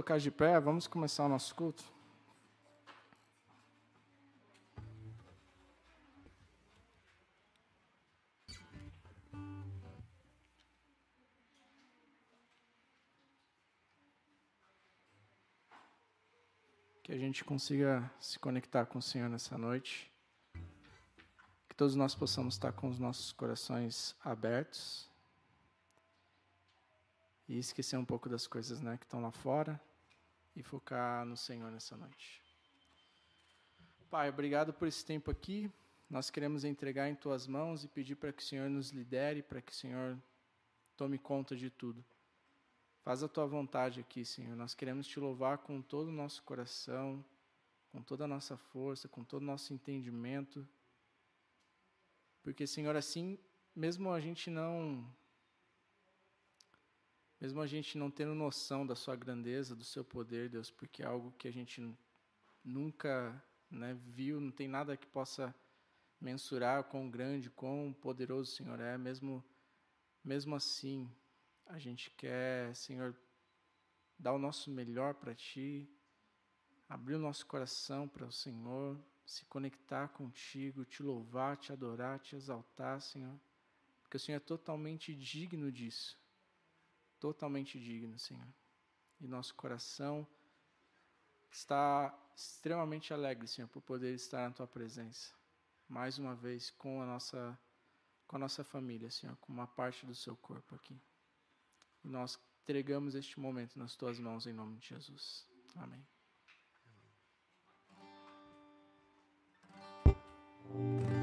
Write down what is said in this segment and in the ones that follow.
Colocar de pé, vamos começar o nosso culto. Que a gente consiga se conectar com o Senhor nessa noite. Que todos nós possamos estar com os nossos corações abertos e esquecer um pouco das coisas né, que estão lá fora e focar no Senhor nessa noite. Pai, obrigado por esse tempo aqui. Nós queremos entregar em tuas mãos e pedir para que o Senhor nos lidere, para que o Senhor tome conta de tudo. Faz a tua vontade aqui, Senhor. Nós queremos te louvar com todo o nosso coração, com toda a nossa força, com todo o nosso entendimento. Porque, Senhor, assim, mesmo a gente não mesmo a gente não tendo noção da sua grandeza, do seu poder, Deus, porque é algo que a gente nunca né, viu, não tem nada que possa mensurar quão grande, quão poderoso o Senhor é, mesmo, mesmo assim, a gente quer, Senhor, dar o nosso melhor para Ti, abrir o nosso coração para o Senhor, se conectar contigo, te louvar, te adorar, te exaltar, Senhor, porque o Senhor é totalmente digno disso totalmente digno, Senhor. E nosso coração está extremamente alegre, Senhor, por poder estar na tua presença. Mais uma vez com a nossa com a nossa família, Senhor, com uma parte do seu corpo aqui. E nós entregamos este momento nas tuas mãos em nome de Jesus. Amém. Tu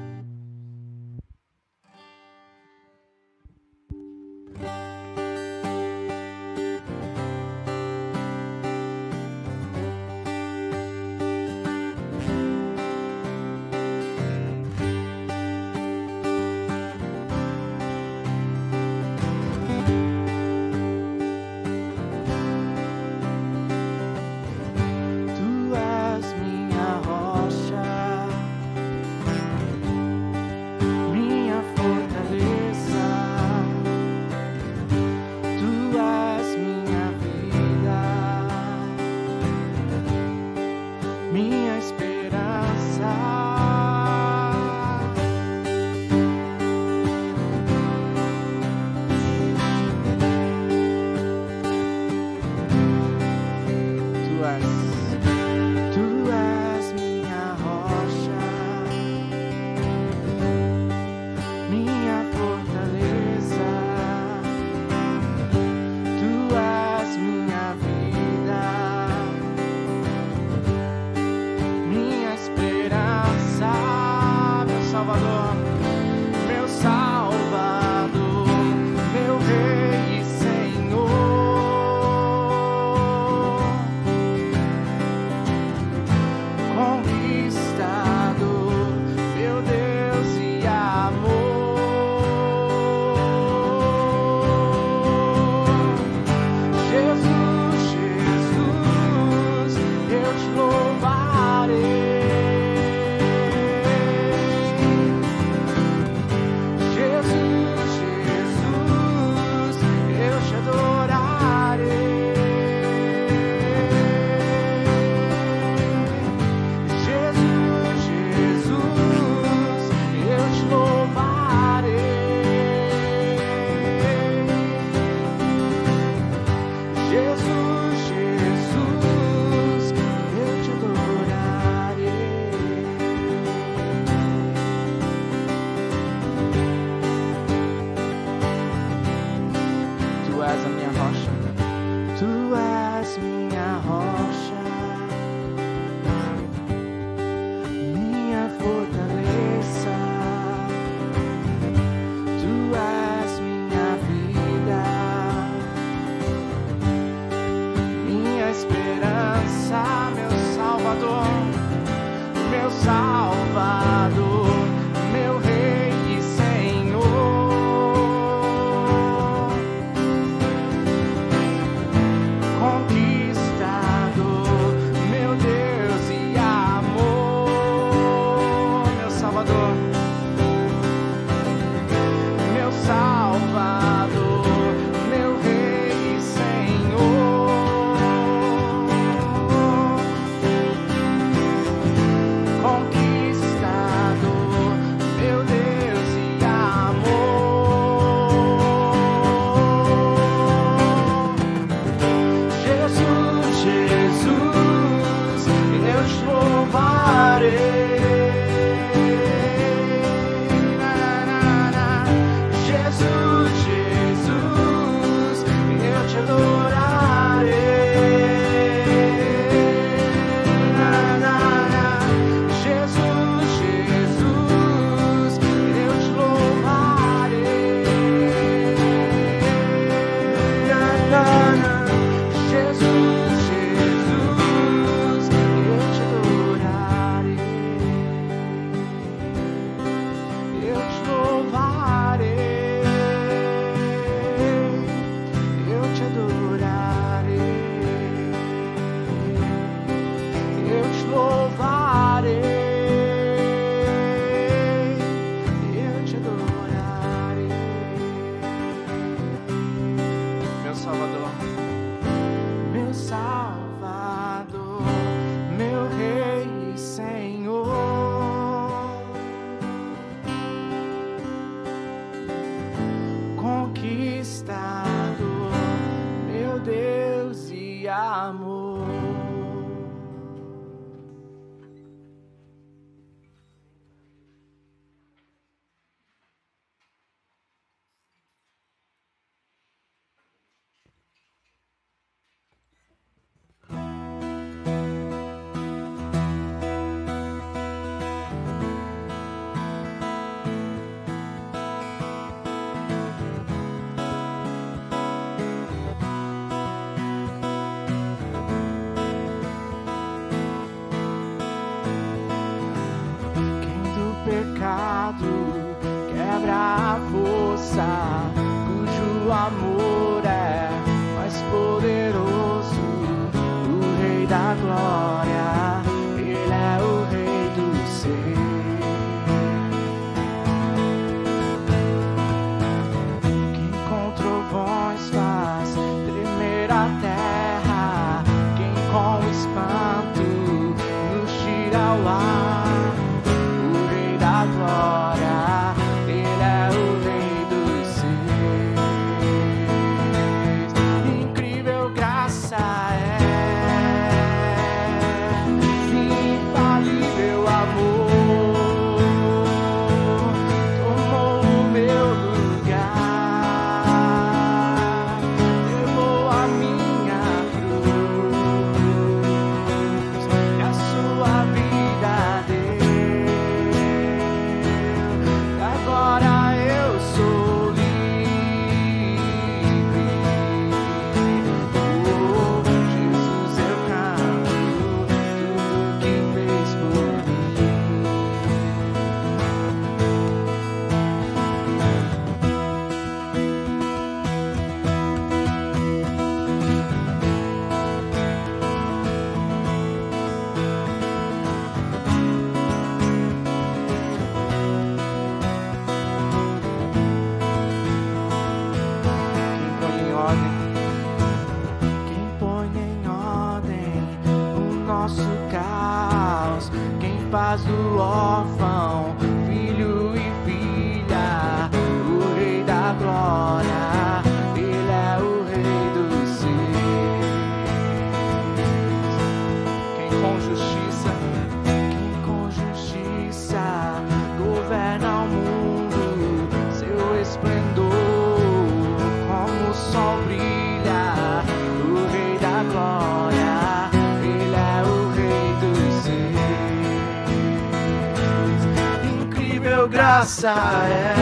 é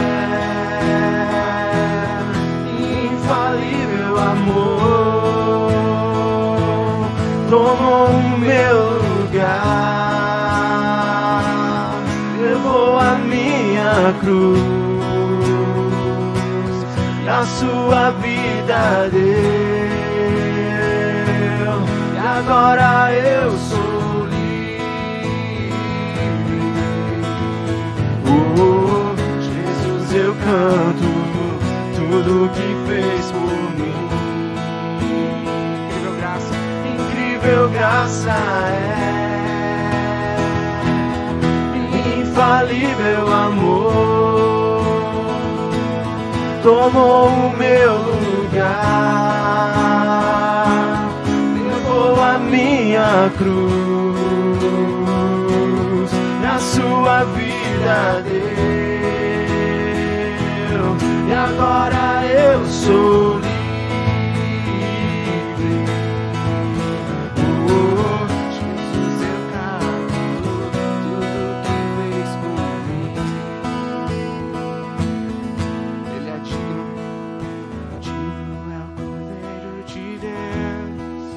infalível amor, tomou o meu lugar, levou a minha cruz e a sua vida deu, e agora eu sou. Canto tudo que fez por mim. Incrível graça, incrível graça é infalível amor. Tomou o meu lugar, levou a minha cruz na sua vida. Deus e agora eu sou livre. Oh, Jesus, eu canto tudo que fez por mim. Ele é digno, digno é o Cordeiro de Deus.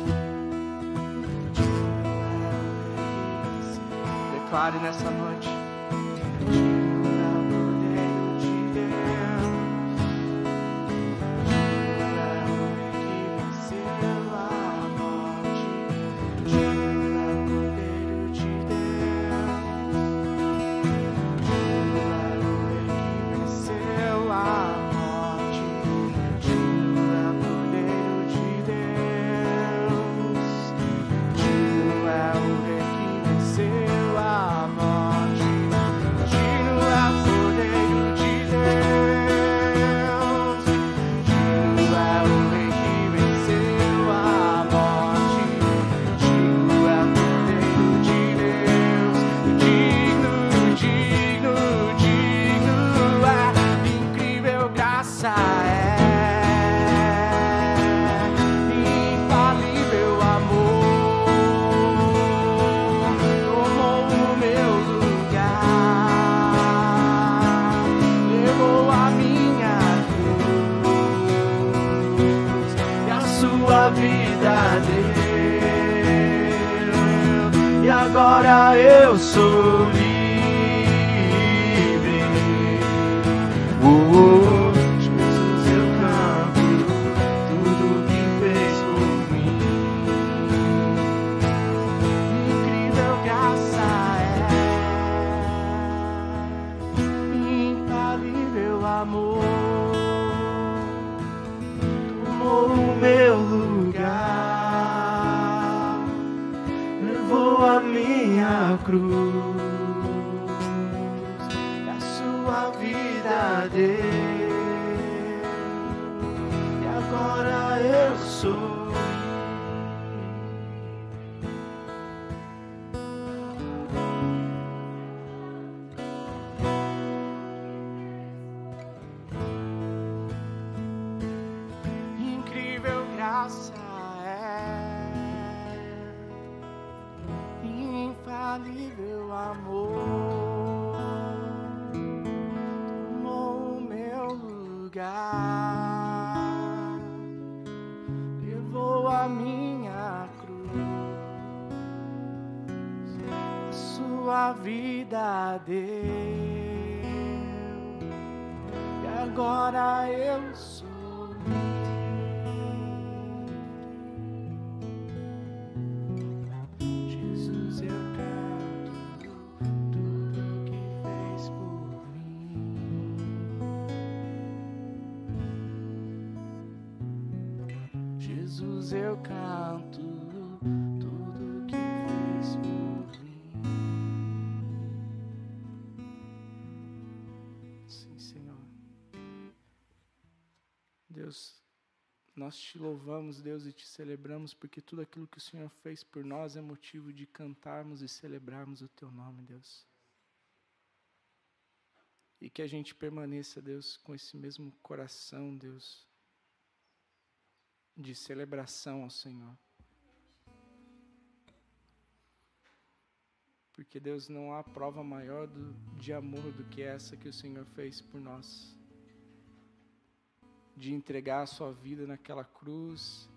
Digno é o. Declare nessa graça é infalível amor. Tomou o meu lugar levou a minha cruz sua vida deu. E agora eu sou louvamos, Deus, e te celebramos, porque tudo aquilo que o Senhor fez por nós é motivo de cantarmos e celebrarmos o teu nome, Deus. E que a gente permaneça, Deus, com esse mesmo coração, Deus, de celebração ao Senhor. Porque, Deus, não há prova maior do, de amor do que essa que o Senhor fez por nós de entregar a sua vida naquela cruz,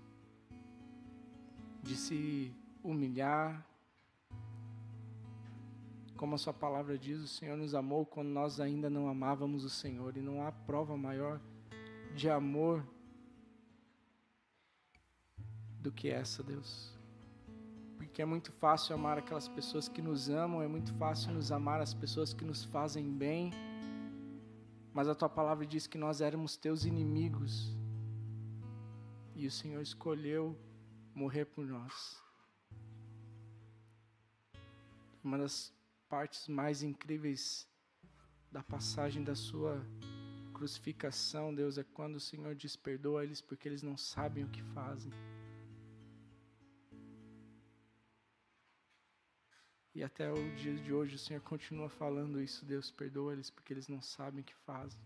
de se humilhar. Como a sua palavra diz, o Senhor nos amou quando nós ainda não amávamos o Senhor, e não há prova maior de amor do que essa, Deus. Porque é muito fácil amar aquelas pessoas que nos amam, é muito fácil nos amar as pessoas que nos fazem bem. Mas a tua palavra diz que nós éramos teus inimigos. E o Senhor escolheu morrer por nós. Uma das partes mais incríveis da passagem da sua crucificação, Deus, é quando o Senhor diz: perdoa eles porque eles não sabem o que fazem. E até o dia de hoje o Senhor continua falando isso, Deus, perdoa eles porque eles não sabem o que fazem.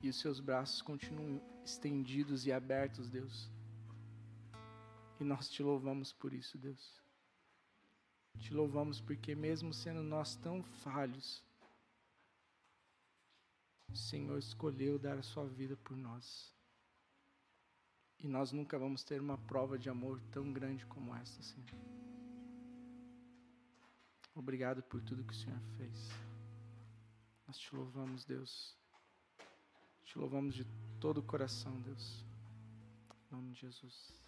E os seus braços continuam estendidos e abertos, Deus. E nós te louvamos por isso, Deus. Te louvamos porque, mesmo sendo nós tão falhos, o Senhor escolheu dar a sua vida por nós. E nós nunca vamos ter uma prova de amor tão grande como esta, Senhor. Obrigado por tudo que o Senhor fez. Nós te louvamos, Deus. Te louvamos de todo o coração, Deus. Em nome de Jesus.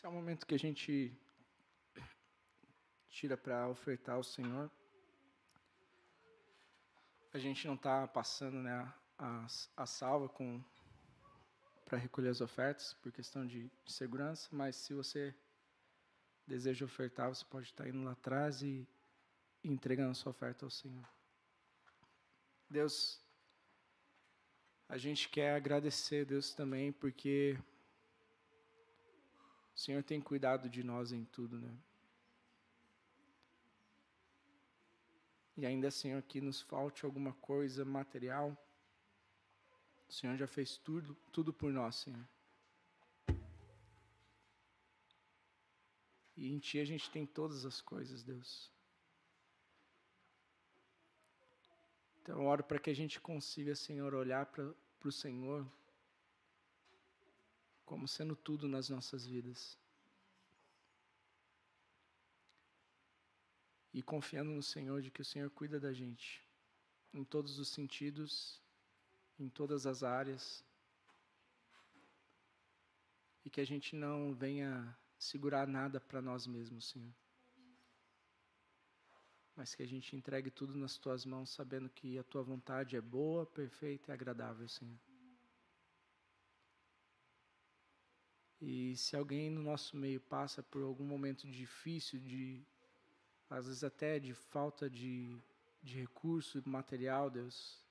Esse é o momento que a gente tira para ofertar ao Senhor. A gente não está passando né, a, a salva com para recolher as ofertas por questão de, segurança, mas se você deseja ofertar, você pode estar indo lá atrás e entregando a sua oferta ao Senhor. Deus, a gente quer agradecer Deus também porque o Senhor tem cuidado de nós em tudo, né? E ainda, Senhor, que nos falte alguma coisa material, o Senhor já fez tudo, tudo por nós, Senhor. E em Ti a gente tem todas as coisas, Deus. Então eu oro para que a gente consiga, Senhor, olhar para o Senhor como sendo tudo nas nossas vidas. E confiando no Senhor de que o Senhor cuida da gente em todos os sentidos, em todas as áreas. E que a gente não venha segurar nada para nós mesmos, Senhor. Mas que a gente entregue tudo nas tuas mãos, sabendo que a tua vontade é boa, perfeita e agradável, Senhor. E se alguém no nosso meio passa por algum momento difícil, de às vezes até de falta de, de recurso material, Deus,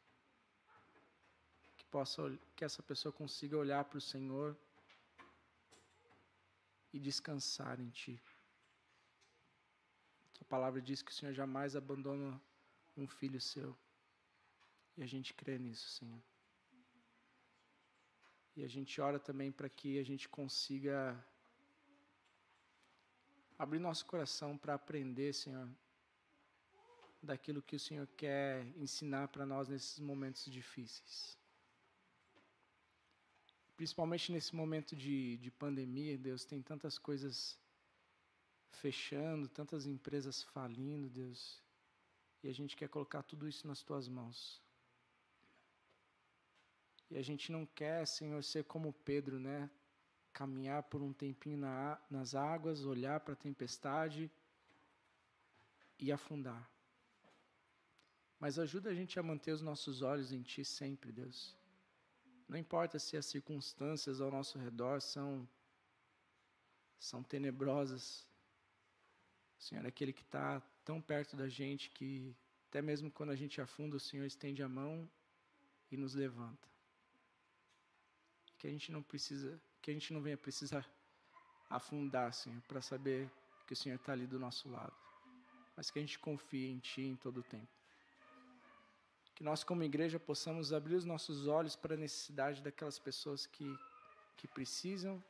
que possa que essa pessoa consiga olhar para o Senhor e descansar em Ti. A palavra diz que o Senhor jamais abandona um filho seu. E a gente crê nisso, Senhor. E a gente ora também para que a gente consiga abrir nosso coração para aprender, Senhor, daquilo que o Senhor quer ensinar para nós nesses momentos difíceis. Principalmente nesse momento de, de pandemia, Deus, tem tantas coisas fechando, tantas empresas falindo, Deus. E a gente quer colocar tudo isso nas tuas mãos. E a gente não quer, Senhor, ser como Pedro, né? Caminhar por um tempinho na, nas águas, olhar para a tempestade e afundar. Mas ajuda a gente a manter os nossos olhos em Ti sempre, Deus. Não importa se as circunstâncias ao nosso redor são, são tenebrosas. O Senhor é aquele que está tão perto da gente que, até mesmo quando a gente afunda, o Senhor estende a mão e nos levanta que a gente não precisa, que a gente não venha precisar afundar, Senhor, para saber que o Senhor está ali do nosso lado. Mas que a gente confie em Ti em todo o tempo. Que nós, como igreja, possamos abrir os nossos olhos para a necessidade daquelas pessoas que, que precisam,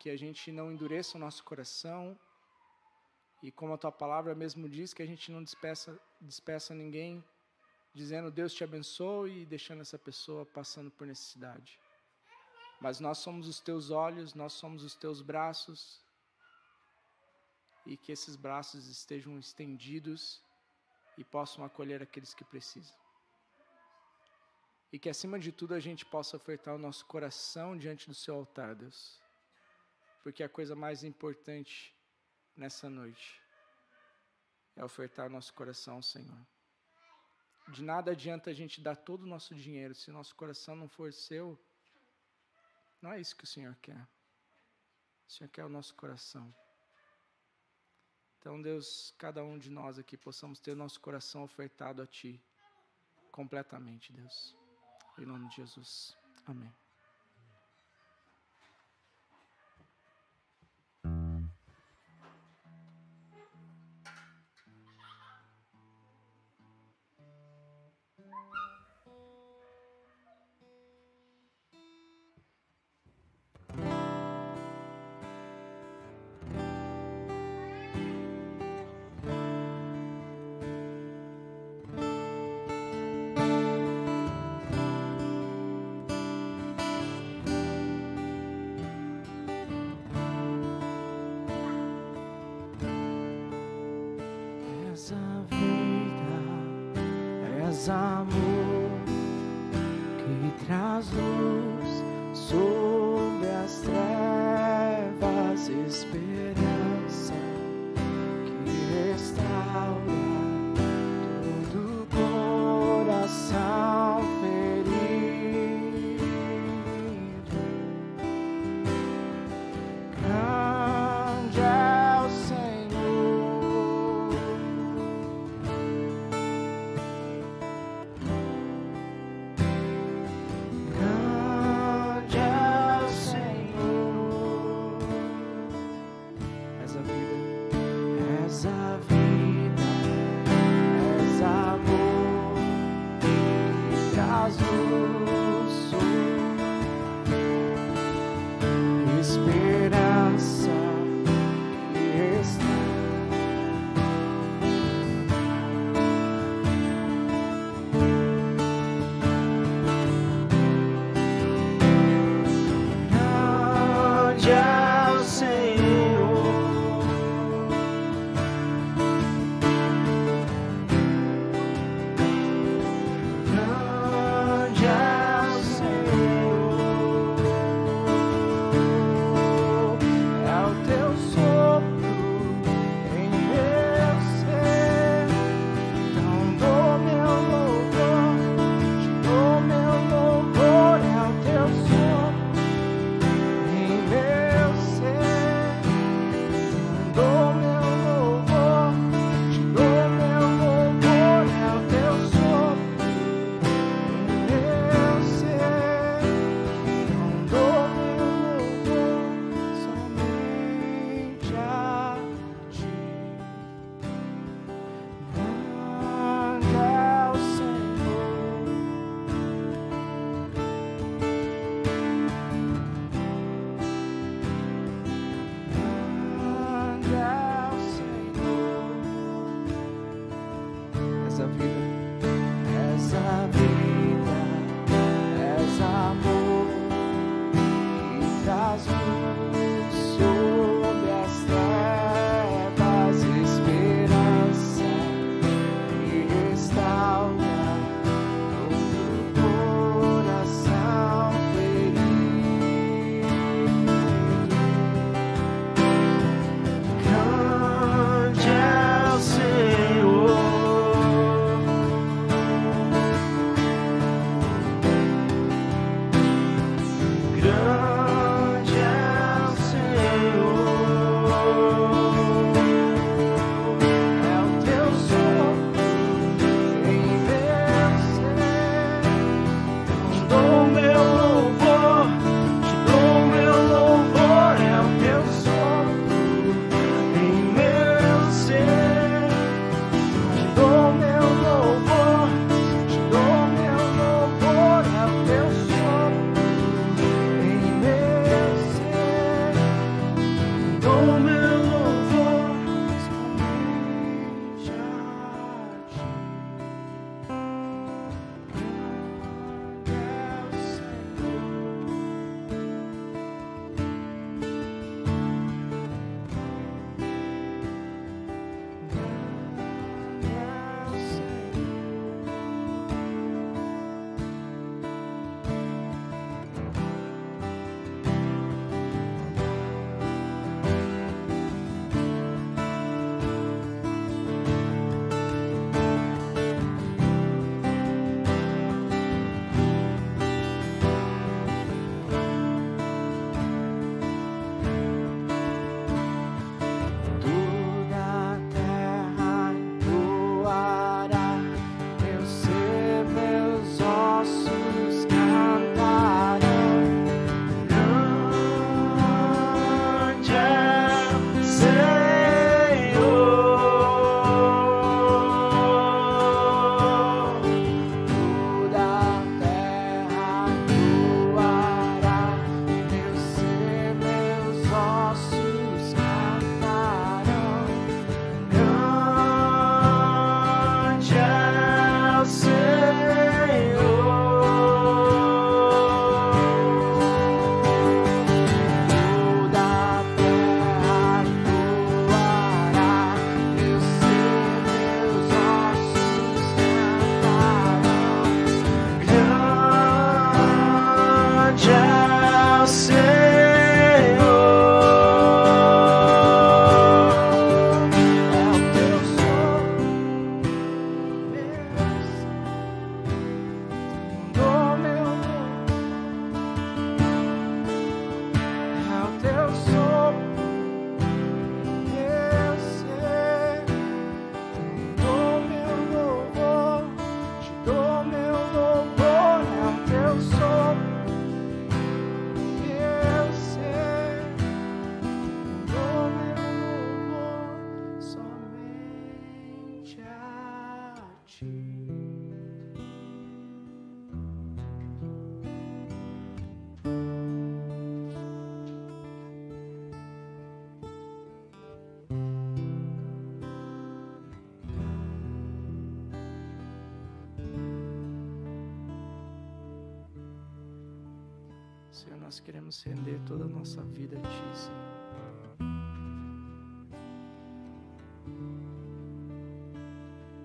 que a gente não endureça o nosso coração, e como a Tua palavra mesmo diz, que a gente não despeça, despeça ninguém dizendo Deus te abençoe e deixando essa pessoa passando por necessidade. Mas nós somos os teus olhos, nós somos os teus braços, e que esses braços estejam estendidos e possam acolher aqueles que precisam. E que acima de tudo a gente possa ofertar o nosso coração diante do seu altar, Deus. Porque a coisa mais importante nessa noite é ofertar o nosso coração ao Senhor. De nada adianta a gente dar todo o nosso dinheiro se nosso coração não for seu. Não é isso que o Senhor quer. O Senhor quer o nosso coração. Então, Deus, cada um de nós aqui possamos ter o nosso coração ofertado a Ti completamente, Deus. Em nome de Jesus. Amém.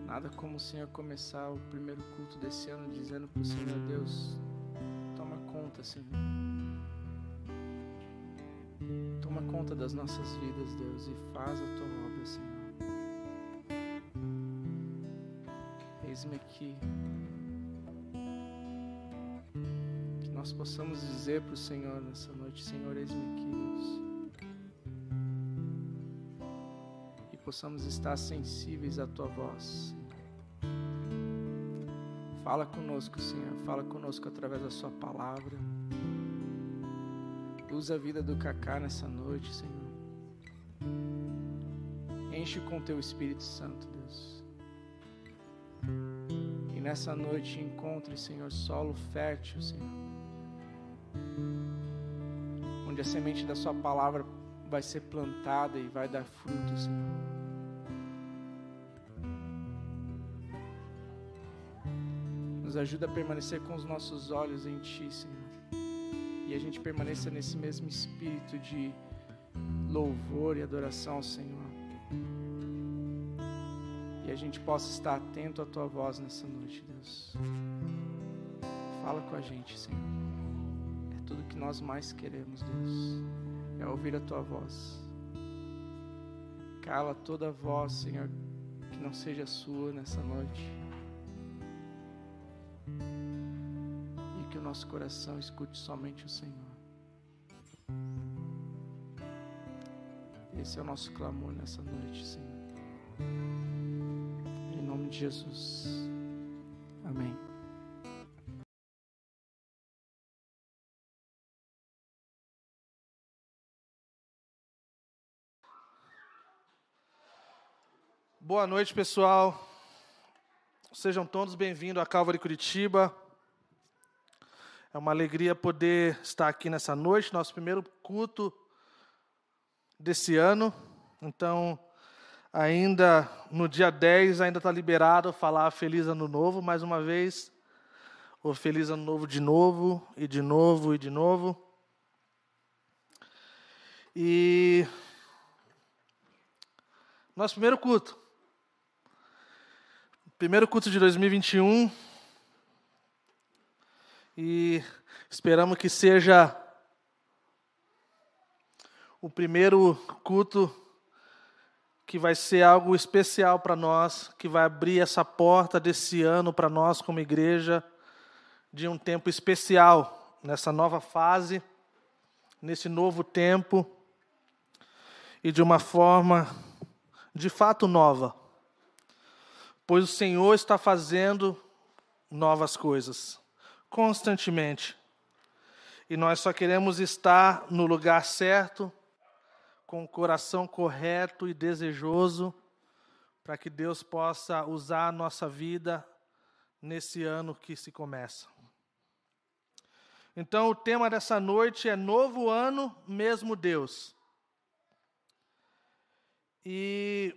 Nada como o Senhor começar o primeiro culto desse ano dizendo para o Senhor, Deus, toma conta, Senhor. Toma conta das nossas vidas, Deus, e faz a tua obra, Senhor. Eis-me aqui. Que nós possamos dizer para o Senhor nessa noite, Senhor, eis-me aqui, Deus. Possamos estar sensíveis à tua voz. Fala conosco, Senhor. Fala conosco através da Sua palavra. Usa a vida do Cacá nessa noite, Senhor. Enche com Teu Espírito Santo, Deus. E nessa noite encontre, Senhor, solo fértil, Senhor. Onde a semente da Sua palavra vai ser plantada e vai dar fruto, Senhor. Nos ajuda a permanecer com os nossos olhos em Ti, Senhor. E a gente permaneça nesse mesmo espírito de louvor e adoração ao Senhor. E a gente possa estar atento à Tua voz nessa noite, Deus. Fala com a gente, Senhor. É tudo que nós mais queremos, Deus. É ouvir a Tua voz. Cala toda voz, Senhor, que não seja sua nessa noite. Nosso coração escute somente o Senhor. Esse é o nosso clamor nessa noite, Senhor. Em nome de Jesus. Amém. Boa noite, pessoal. Sejam todos bem-vindos a Calvary Curitiba. É uma alegria poder estar aqui nessa noite, nosso primeiro culto desse ano. Então, ainda no dia 10, ainda está liberado falar Feliz Ano Novo, mais uma vez. Ou Feliz Ano Novo de novo, e de novo, e de novo. E. Nosso primeiro culto. Primeiro culto de 2021 e esperamos que seja o primeiro culto que vai ser algo especial para nós, que vai abrir essa porta desse ano para nós como igreja, de um tempo especial nessa nova fase, nesse novo tempo e de uma forma de fato nova. Pois o Senhor está fazendo novas coisas constantemente. E nós só queremos estar no lugar certo, com o coração correto e desejoso, para que Deus possa usar a nossa vida nesse ano que se começa. Então, o tema dessa noite é Novo Ano, mesmo Deus. E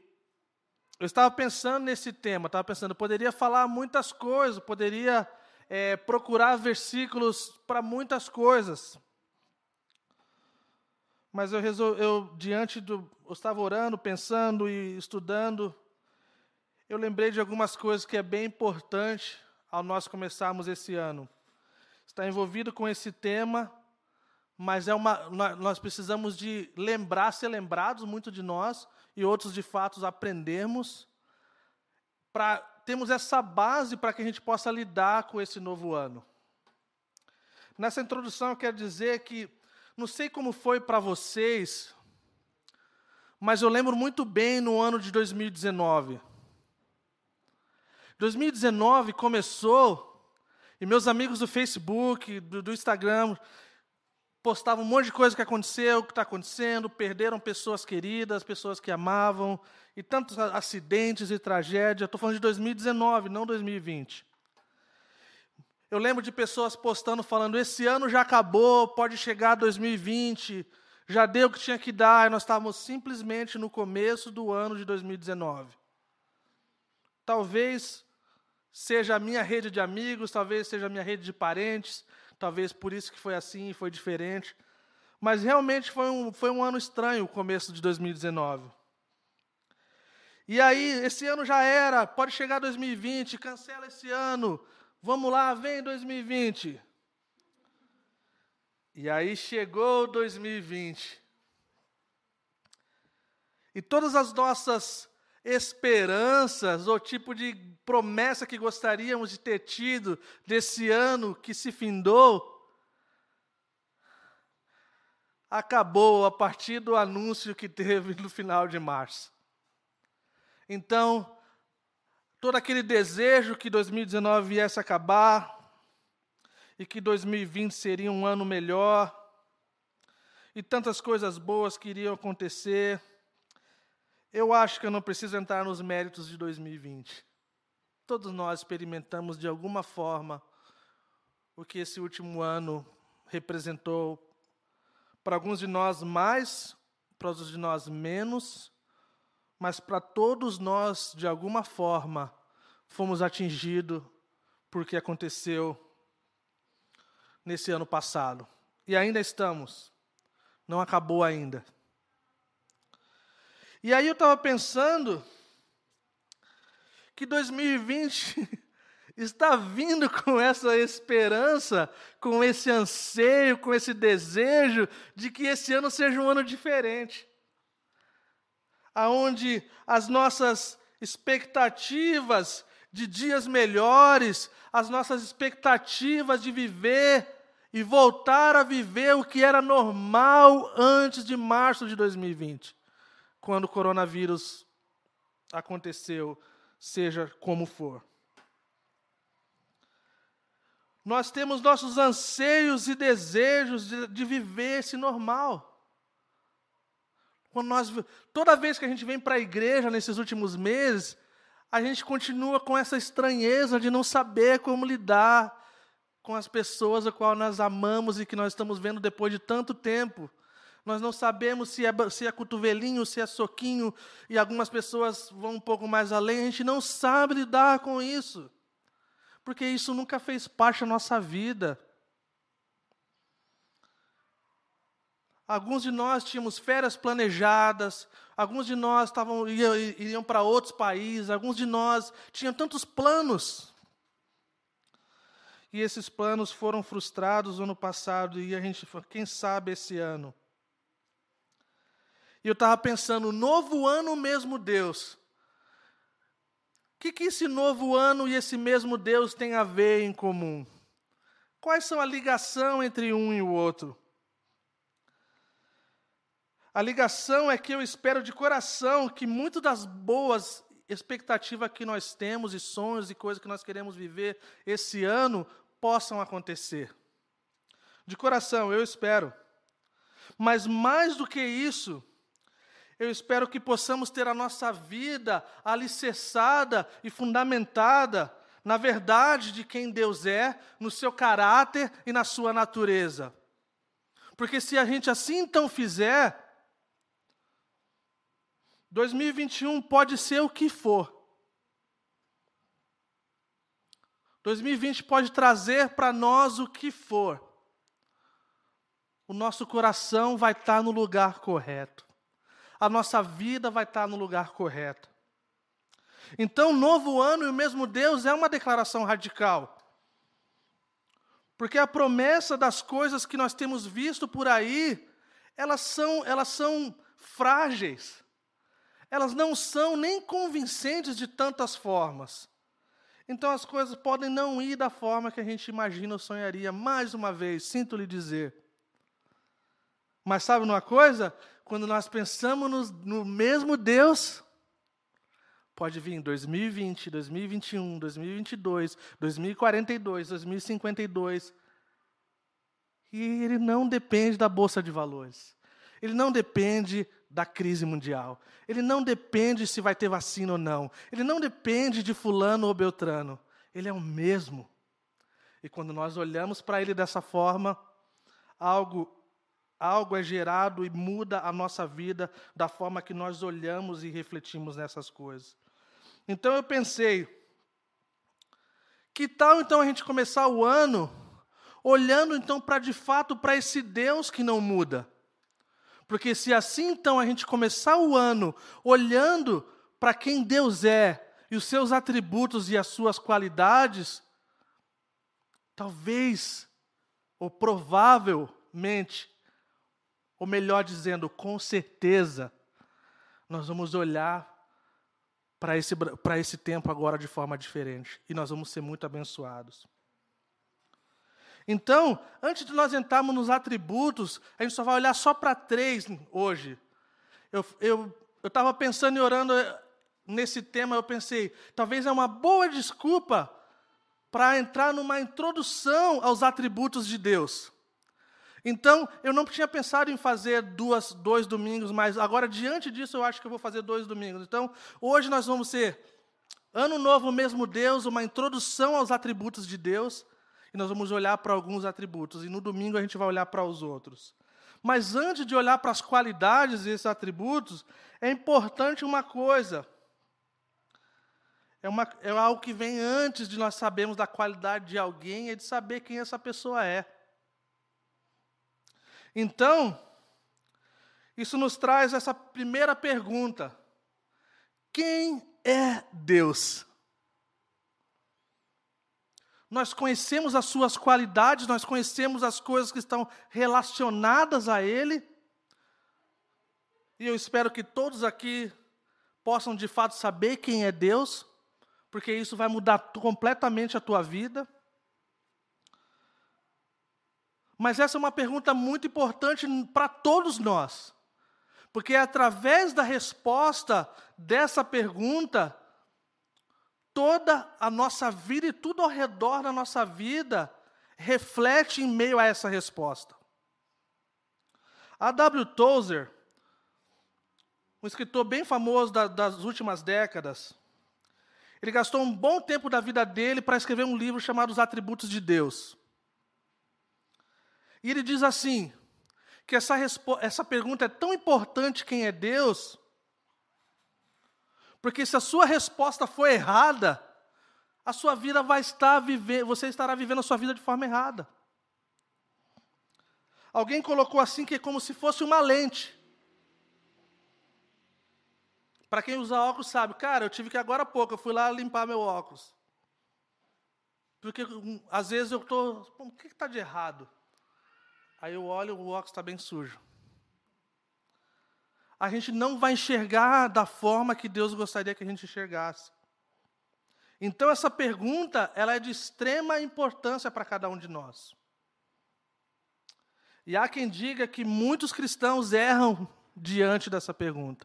eu estava pensando nesse tema, estava pensando, poderia falar muitas coisas, poderia é, procurar versículos para muitas coisas. Mas eu, eu diante do. Eu estava orando, pensando e estudando. Eu lembrei de algumas coisas que é bem importante ao nós começarmos esse ano. Está envolvido com esse tema, mas é uma, nós precisamos de lembrar, ser lembrados, muito de nós, e outros de fato aprendermos, para temos essa base para que a gente possa lidar com esse novo ano. Nessa introdução, eu quero dizer que, não sei como foi para vocês, mas eu lembro muito bem no ano de 2019. 2019 começou, e meus amigos do Facebook, do, do Instagram, postava um monte de coisa que aconteceu, que está acontecendo, perderam pessoas queridas, pessoas que amavam, e tantos acidentes e tragédias. Estou falando de 2019, não 2020. Eu lembro de pessoas postando, falando: esse ano já acabou, pode chegar 2020, já deu o que tinha que dar, e nós estávamos simplesmente no começo do ano de 2019. Talvez seja a minha rede de amigos, talvez seja a minha rede de parentes, talvez por isso que foi assim foi diferente. Mas realmente foi um, foi um ano estranho o começo de 2019. E aí, esse ano já era, pode chegar 2020, cancela esse ano, vamos lá, vem 2020. E aí chegou 2020. E todas as nossas esperanças ou tipo de promessa que gostaríamos de ter tido desse ano que se findou, acabou a partir do anúncio que teve no final de março. Então, todo aquele desejo que 2019 viesse acabar e que 2020 seria um ano melhor, e tantas coisas boas que iriam acontecer, eu acho que eu não preciso entrar nos méritos de 2020. Todos nós experimentamos de alguma forma o que esse último ano representou. Para alguns de nós mais, para outros de nós menos, mas para todos nós, de alguma forma, fomos atingidos por que aconteceu nesse ano passado. E ainda estamos, não acabou ainda. E aí eu estava pensando que 2020 está vindo com essa esperança, com esse anseio, com esse desejo de que esse ano seja um ano diferente. Aonde as nossas expectativas de dias melhores, as nossas expectativas de viver e voltar a viver o que era normal antes de março de 2020 quando o coronavírus aconteceu, seja como for. Nós temos nossos anseios e desejos de, de viver esse normal. Quando nós, toda vez que a gente vem para a igreja nesses últimos meses, a gente continua com essa estranheza de não saber como lidar com as pessoas a qual nós amamos e que nós estamos vendo depois de tanto tempo. Nós não sabemos se é, se é cotovelinho, se é soquinho, e algumas pessoas vão um pouco mais além. A gente não sabe lidar com isso, porque isso nunca fez parte da nossa vida. Alguns de nós tínhamos férias planejadas, alguns de nós estavam, iriam, para outros países, alguns de nós tinham tantos planos. E esses planos foram frustrados no ano passado, e a gente, quem sabe esse ano. E eu estava pensando, novo ano, mesmo Deus. O que, que esse novo ano e esse mesmo Deus têm a ver em comum? Quais são a ligação entre um e o outro? A ligação é que eu espero de coração que muito das boas expectativas que nós temos e sonhos e coisas que nós queremos viver esse ano possam acontecer. De coração, eu espero. Mas mais do que isso, eu espero que possamos ter a nossa vida alicerçada e fundamentada na verdade de quem Deus é, no seu caráter e na sua natureza. Porque se a gente assim então fizer, 2021 pode ser o que for. 2020 pode trazer para nós o que for. O nosso coração vai estar no lugar correto a nossa vida vai estar no lugar correto. Então, novo ano e o mesmo Deus é uma declaração radical. Porque a promessa das coisas que nós temos visto por aí, elas são, elas são frágeis. Elas não são nem convincentes de tantas formas. Então as coisas podem não ir da forma que a gente imagina ou sonharia. Mais uma vez, sinto lhe dizer. Mas sabe uma coisa? Quando nós pensamos no, no mesmo Deus, pode vir 2020, 2021, 2022, 2042, 2052. E ele não depende da bolsa de valores. Ele não depende da crise mundial. Ele não depende se vai ter vacina ou não. Ele não depende de fulano ou beltrano. Ele é o mesmo. E quando nós olhamos para ele dessa forma, algo algo é gerado e muda a nossa vida da forma que nós olhamos e refletimos nessas coisas. Então eu pensei, que tal então a gente começar o ano olhando então para de fato para esse Deus que não muda? Porque se assim então a gente começar o ano olhando para quem Deus é e os seus atributos e as suas qualidades, talvez ou provavelmente, ou melhor dizendo, com certeza, nós vamos olhar para esse, para esse tempo agora de forma diferente e nós vamos ser muito abençoados. Então, antes de nós entrarmos nos atributos, a gente só vai olhar só para três hoje. Eu estava eu, eu pensando e orando eh, nesse tema, eu pensei, talvez é uma boa desculpa para entrar numa introdução aos atributos de Deus. Então, eu não tinha pensado em fazer duas, dois domingos, mas agora, diante disso, eu acho que eu vou fazer dois domingos. Então, hoje nós vamos ser Ano Novo, mesmo Deus, uma introdução aos atributos de Deus e nós vamos olhar para alguns atributos, e no domingo a gente vai olhar para os outros. Mas antes de olhar para as qualidades desses atributos, é importante uma coisa. É, uma, é algo que vem antes de nós sabermos da qualidade de alguém, é de saber quem essa pessoa é. Então, isso nos traz essa primeira pergunta: quem é Deus? nós conhecemos as suas qualidades, nós conhecemos as coisas que estão relacionadas a Ele. E eu espero que todos aqui possam de fato saber quem é Deus, porque isso vai mudar completamente a tua vida. Mas essa é uma pergunta muito importante para todos nós, porque é através da resposta dessa pergunta toda a nossa vida e tudo ao redor da nossa vida reflete em meio a essa resposta. A W. Tozer, um escritor bem famoso da, das últimas décadas, ele gastou um bom tempo da vida dele para escrever um livro chamado Os Atributos de Deus. E ele diz assim: que essa, essa pergunta é tão importante, quem é Deus, porque se a sua resposta for errada, a sua vida vai estar vivendo, você estará vivendo a sua vida de forma errada. Alguém colocou assim que é como se fosse uma lente. Para quem usa óculos sabe, cara, eu tive que agora há pouco, eu fui lá limpar meu óculos. Porque hum, às vezes eu estou, o que está de errado? Aí eu olho, o óculos está bem sujo a gente não vai enxergar da forma que Deus gostaria que a gente enxergasse. Então essa pergunta, ela é de extrema importância para cada um de nós. E há quem diga que muitos cristãos erram diante dessa pergunta.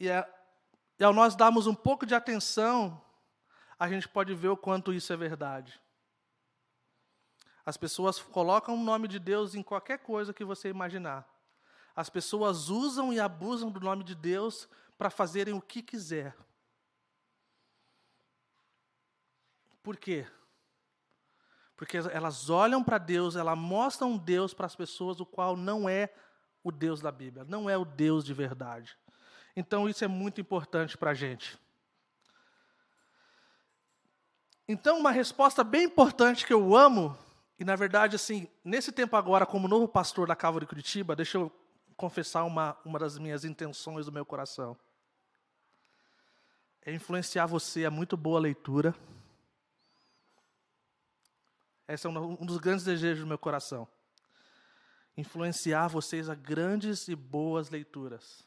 E, é, e ao nós darmos um pouco de atenção, a gente pode ver o quanto isso é verdade. As pessoas colocam o nome de Deus em qualquer coisa que você imaginar. As pessoas usam e abusam do nome de Deus para fazerem o que quiser. Por quê? Porque elas olham para Deus, elas mostram Deus para as pessoas, o qual não é o Deus da Bíblia, não é o Deus de verdade. Então isso é muito importante para a gente. Então, uma resposta bem importante que eu amo, e na verdade, assim, nesse tempo agora, como novo pastor da Calvary de Curitiba, deixa eu confessar uma, uma das minhas intenções do meu coração. É influenciar você a muito boa leitura. Esse é um, um dos grandes desejos do meu coração. Influenciar vocês a grandes e boas leituras,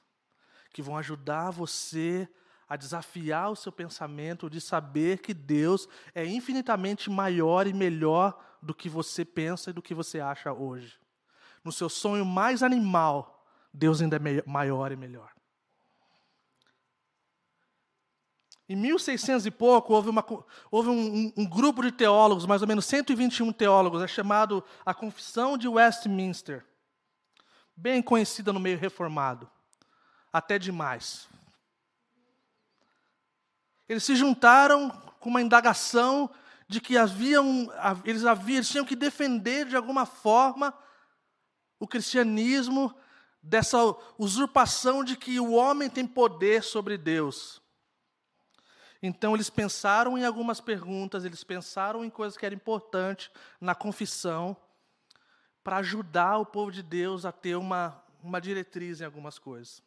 que vão ajudar você a desafiar o seu pensamento de saber que Deus é infinitamente maior e melhor do que você pensa e do que você acha hoje. No seu sonho mais animal, Deus ainda é maior e melhor. Em 1600 e pouco, houve, uma, houve um, um, grupo de teólogos, mais ou menos 121 teólogos, é chamado a Confissão de Westminster, bem conhecida no meio reformado, até demais. Eles se juntaram com uma indagação de que haviam, eles, haviam, eles tinham que defender de alguma forma o cristianismo dessa usurpação de que o homem tem poder sobre Deus. Então eles pensaram em algumas perguntas, eles pensaram em coisas que eram importantes na confissão, para ajudar o povo de Deus a ter uma, uma diretriz em algumas coisas.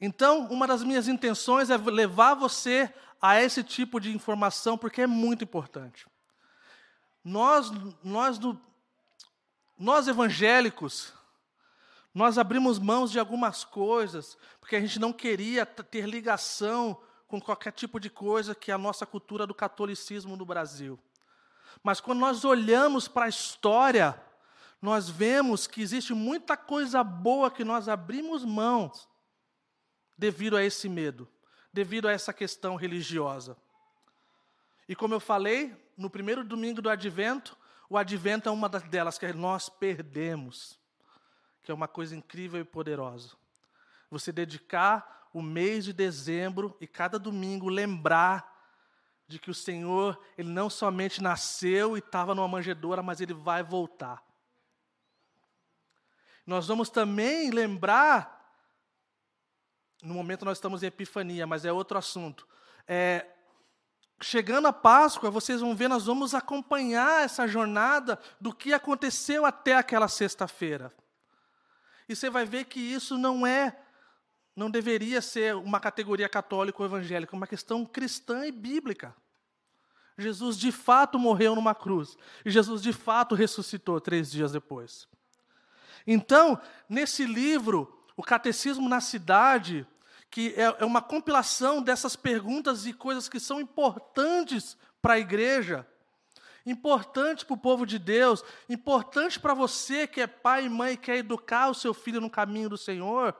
Então, uma das minhas intenções é levar você a esse tipo de informação, porque é muito importante. Nós, nós, nós evangélicos, nós abrimos mãos de algumas coisas, porque a gente não queria ter ligação com qualquer tipo de coisa que é a nossa cultura do catolicismo no Brasil. Mas quando nós olhamos para a história, nós vemos que existe muita coisa boa que nós abrimos mãos devido a esse medo, devido a essa questão religiosa. E como eu falei, no primeiro domingo do advento, o advento é uma delas que nós perdemos que é uma coisa incrível e poderosa. Você dedicar o mês de dezembro e cada domingo lembrar de que o Senhor, ele não somente nasceu e estava numa manjedoura, mas ele vai voltar. Nós vamos também lembrar, no momento nós estamos em Epifania, mas é outro assunto. É, chegando a Páscoa, vocês vão ver, nós vamos acompanhar essa jornada do que aconteceu até aquela sexta-feira. E você vai ver que isso não é, não deveria ser uma categoria católica ou evangélica, é uma questão cristã e bíblica. Jesus de fato morreu numa cruz. E Jesus de fato ressuscitou três dias depois. Então, nesse livro, O Catecismo na Cidade, que é, é uma compilação dessas perguntas e coisas que são importantes para a igreja, importante para o povo de Deus, importante para você que é pai e mãe e quer educar o seu filho no caminho do Senhor.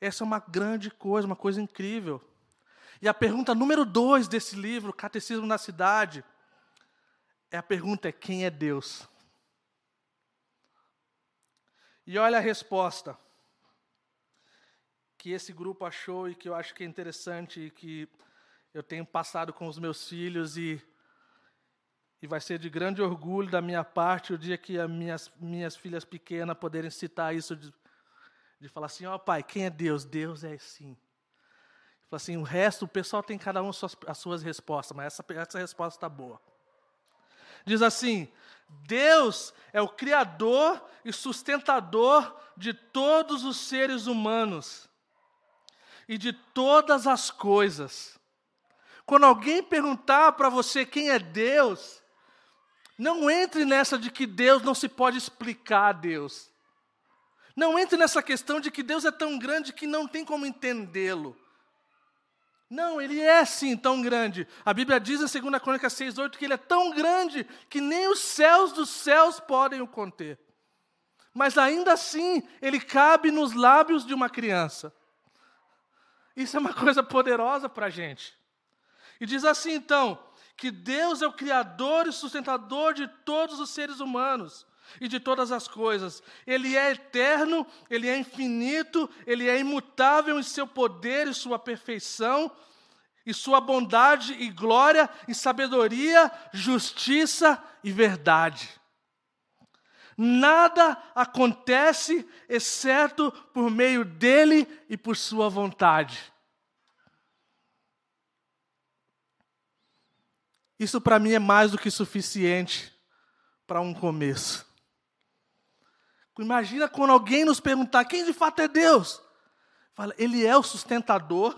Essa é uma grande coisa, uma coisa incrível. E a pergunta número dois desse livro, Catecismo na Cidade, é a pergunta é quem é Deus? E olha a resposta que esse grupo achou e que eu acho que é interessante e que eu tenho passado com os meus filhos e e vai ser de grande orgulho da minha parte o dia que as minhas, minhas filhas pequenas poderem citar isso, de, de falar assim: ó oh, pai, quem é Deus? Deus é sim. Fala assim, o resto, o pessoal tem cada um as suas, as suas respostas, mas essa, essa resposta está boa. Diz assim: Deus é o Criador e sustentador de todos os seres humanos e de todas as coisas. Quando alguém perguntar para você quem é Deus, não entre nessa de que Deus não se pode explicar a Deus. Não entre nessa questão de que Deus é tão grande que não tem como entendê-lo. Não, ele é sim tão grande. A Bíblia diz em 2 Crônica 6,8 que ele é tão grande que nem os céus dos céus podem o conter. Mas ainda assim, ele cabe nos lábios de uma criança. Isso é uma coisa poderosa para a gente. E diz assim então: que Deus é o Criador e sustentador de todos os seres humanos e de todas as coisas. Ele é eterno, ele é infinito, ele é imutável em seu poder e sua perfeição, e sua bondade e glória, e sabedoria, justiça e verdade. Nada acontece exceto por meio dele e por sua vontade. Isso para mim é mais do que suficiente para um começo. Imagina quando alguém nos perguntar quem de fato é Deus. Fala, ele é o sustentador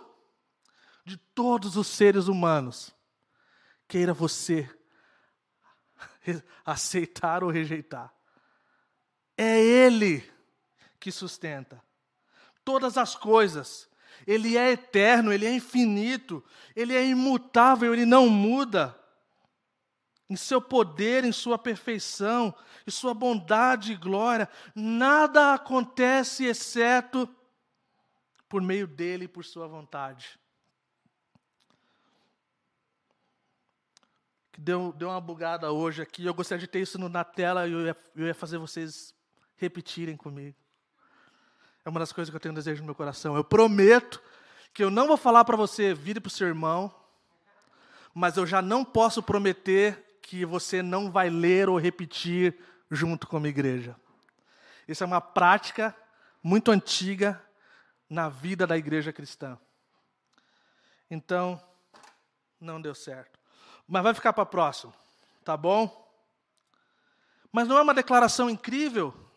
de todos os seres humanos. Queira você aceitar ou rejeitar. É ele que sustenta todas as coisas. Ele é eterno, ele é infinito, ele é imutável, ele não muda em seu poder, em sua perfeição, em sua bondade e glória. Nada acontece exceto por meio dele e por sua vontade. Deu, deu uma bugada hoje aqui, eu gostaria de ter isso na tela e eu eu ia fazer vocês repetirem comigo. É uma das coisas que eu tenho desejo no meu coração. Eu prometo que eu não vou falar para você, vire para o seu irmão, mas eu já não posso prometer que você não vai ler ou repetir junto com a igreja. Isso é uma prática muito antiga na vida da igreja cristã. Então, não deu certo. Mas vai ficar para próximo, tá bom? Mas não é uma declaração incrível?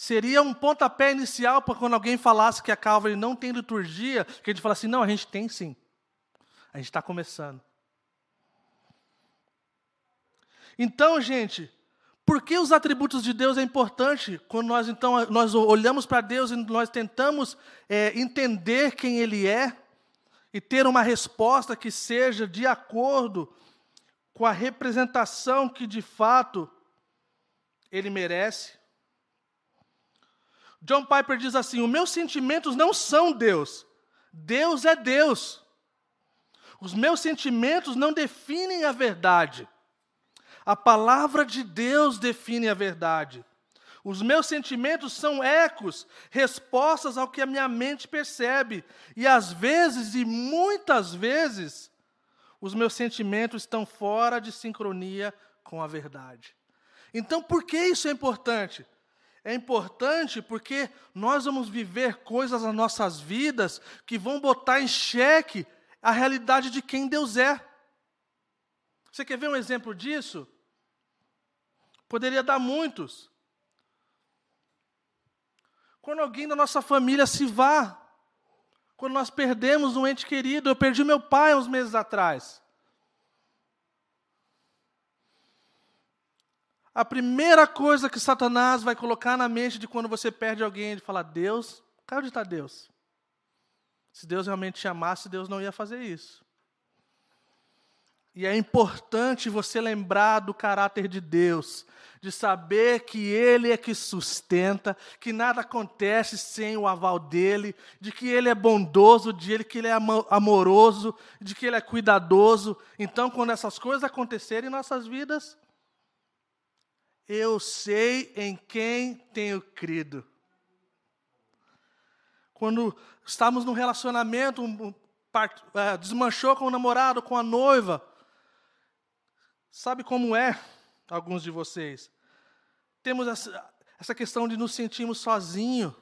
Seria um pontapé inicial para quando alguém falasse que a Calvary não tem liturgia, que a gente falasse não, a gente tem sim. A gente está começando. Então, gente, por que os atributos de Deus é importante quando nós então nós olhamos para Deus e nós tentamos é, entender quem Ele é e ter uma resposta que seja de acordo com a representação que de fato Ele merece? John Piper diz assim: Os meus sentimentos não são Deus, Deus é Deus. Os meus sentimentos não definem a verdade. A palavra de Deus define a verdade. Os meus sentimentos são ecos, respostas ao que a minha mente percebe. E às vezes, e muitas vezes, os meus sentimentos estão fora de sincronia com a verdade. Então, por que isso é importante? É importante porque nós vamos viver coisas nas nossas vidas que vão botar em xeque a realidade de quem Deus é. Você quer ver um exemplo disso? Poderia dar muitos. Quando alguém da nossa família se vá, quando nós perdemos um ente querido, eu perdi meu pai uns meses atrás. A primeira coisa que Satanás vai colocar na mente de quando você perde alguém, ele fala: Deus, cadê onde está Deus? Se Deus realmente te amasse, Deus não ia fazer isso. E é importante você lembrar do caráter de Deus, de saber que Ele é que sustenta, que nada acontece sem o aval dEle, de que Ele é bondoso, de Ele que Ele é amoroso, de que Ele é cuidadoso. Então, quando essas coisas acontecerem em nossas vidas, eu sei em quem tenho crido. Quando estamos num relacionamento, um, part, é, desmanchou com o namorado, com a noiva, sabe como é, alguns de vocês? Temos essa, essa questão de nos sentirmos sozinhos,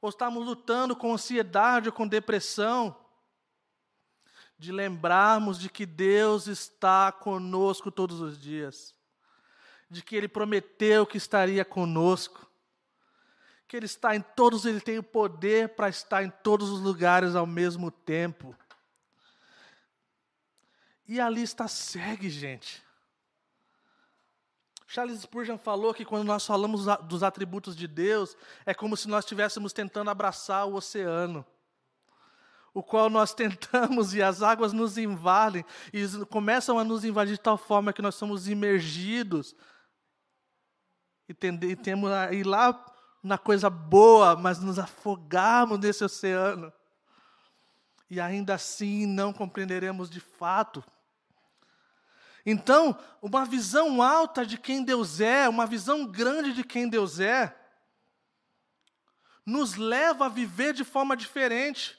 ou estamos lutando com ansiedade ou com depressão, de lembrarmos de que Deus está conosco todos os dias de que Ele prometeu que estaria conosco, que Ele está em todos, Ele tem o poder para estar em todos os lugares ao mesmo tempo. E a lista segue, gente. Charles Spurgeon falou que quando nós falamos dos atributos de Deus, é como se nós estivéssemos tentando abraçar o oceano, o qual nós tentamos e as águas nos invadem e começam a nos invadir de tal forma que nós somos imergidos e, tende, e temos a ir lá na coisa boa, mas nos afogarmos nesse oceano. E ainda assim não compreenderemos de fato. Então, uma visão alta de quem Deus é, uma visão grande de quem Deus é, nos leva a viver de forma diferente.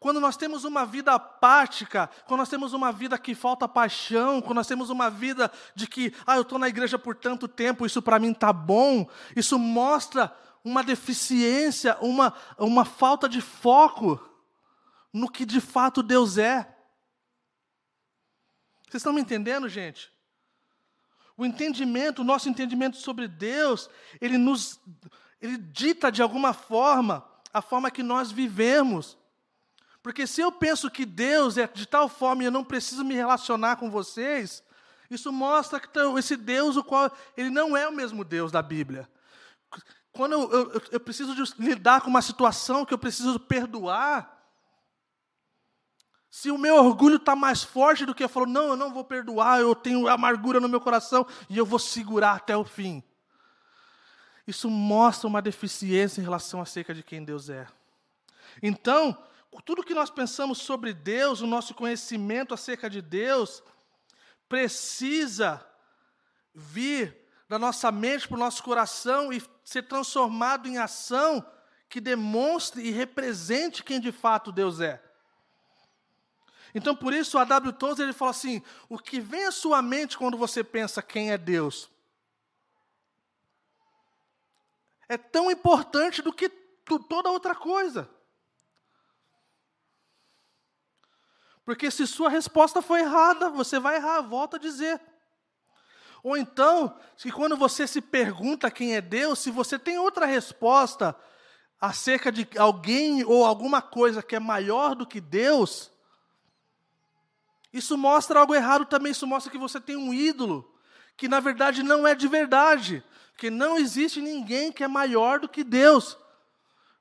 Quando nós temos uma vida apática, quando nós temos uma vida que falta paixão, quando nós temos uma vida de que, ah, eu estou na igreja por tanto tempo, isso para mim está bom, isso mostra uma deficiência, uma, uma falta de foco no que de fato Deus é. Vocês estão me entendendo, gente? O entendimento, o nosso entendimento sobre Deus, ele nos ele dita de alguma forma a forma que nós vivemos. Porque se eu penso que Deus é de tal forma e eu não preciso me relacionar com vocês, isso mostra que esse Deus, o qual ele não é o mesmo Deus da Bíblia. Quando eu, eu, eu preciso lidar com uma situação que eu preciso perdoar, se o meu orgulho está mais forte do que eu falo, não, eu não vou perdoar, eu tenho amargura no meu coração e eu vou segurar até o fim. isso mostra uma deficiência em relação acerca de quem Deus é. Então, tudo que nós pensamos sobre Deus, o nosso conhecimento acerca de Deus, precisa vir da nossa mente para o nosso coração e ser transformado em ação que demonstre e represente quem de fato Deus é. Então, por isso, a W. Tozer ele fala assim: o que vem à sua mente quando você pensa quem é Deus é tão importante do que toda outra coisa. Porque se sua resposta foi errada, você vai errar, volta a dizer. Ou então, se quando você se pergunta quem é Deus, se você tem outra resposta acerca de alguém ou alguma coisa que é maior do que Deus, isso mostra algo errado também, isso mostra que você tem um ídolo, que na verdade não é de verdade. Porque não existe ninguém que é maior do que Deus.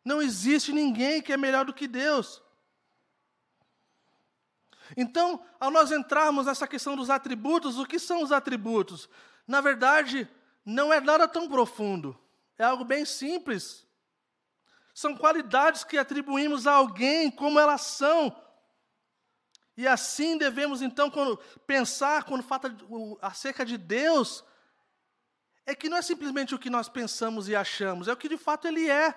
Não existe ninguém que é melhor do que Deus. Então, ao nós entrarmos nessa questão dos atributos, o que são os atributos? Na verdade, não é nada tão profundo. É algo bem simples. São qualidades que atribuímos a alguém, como elas são. E assim devemos, então, quando pensar quando fala acerca de Deus, é que não é simplesmente o que nós pensamos e achamos, é o que de fato ele é.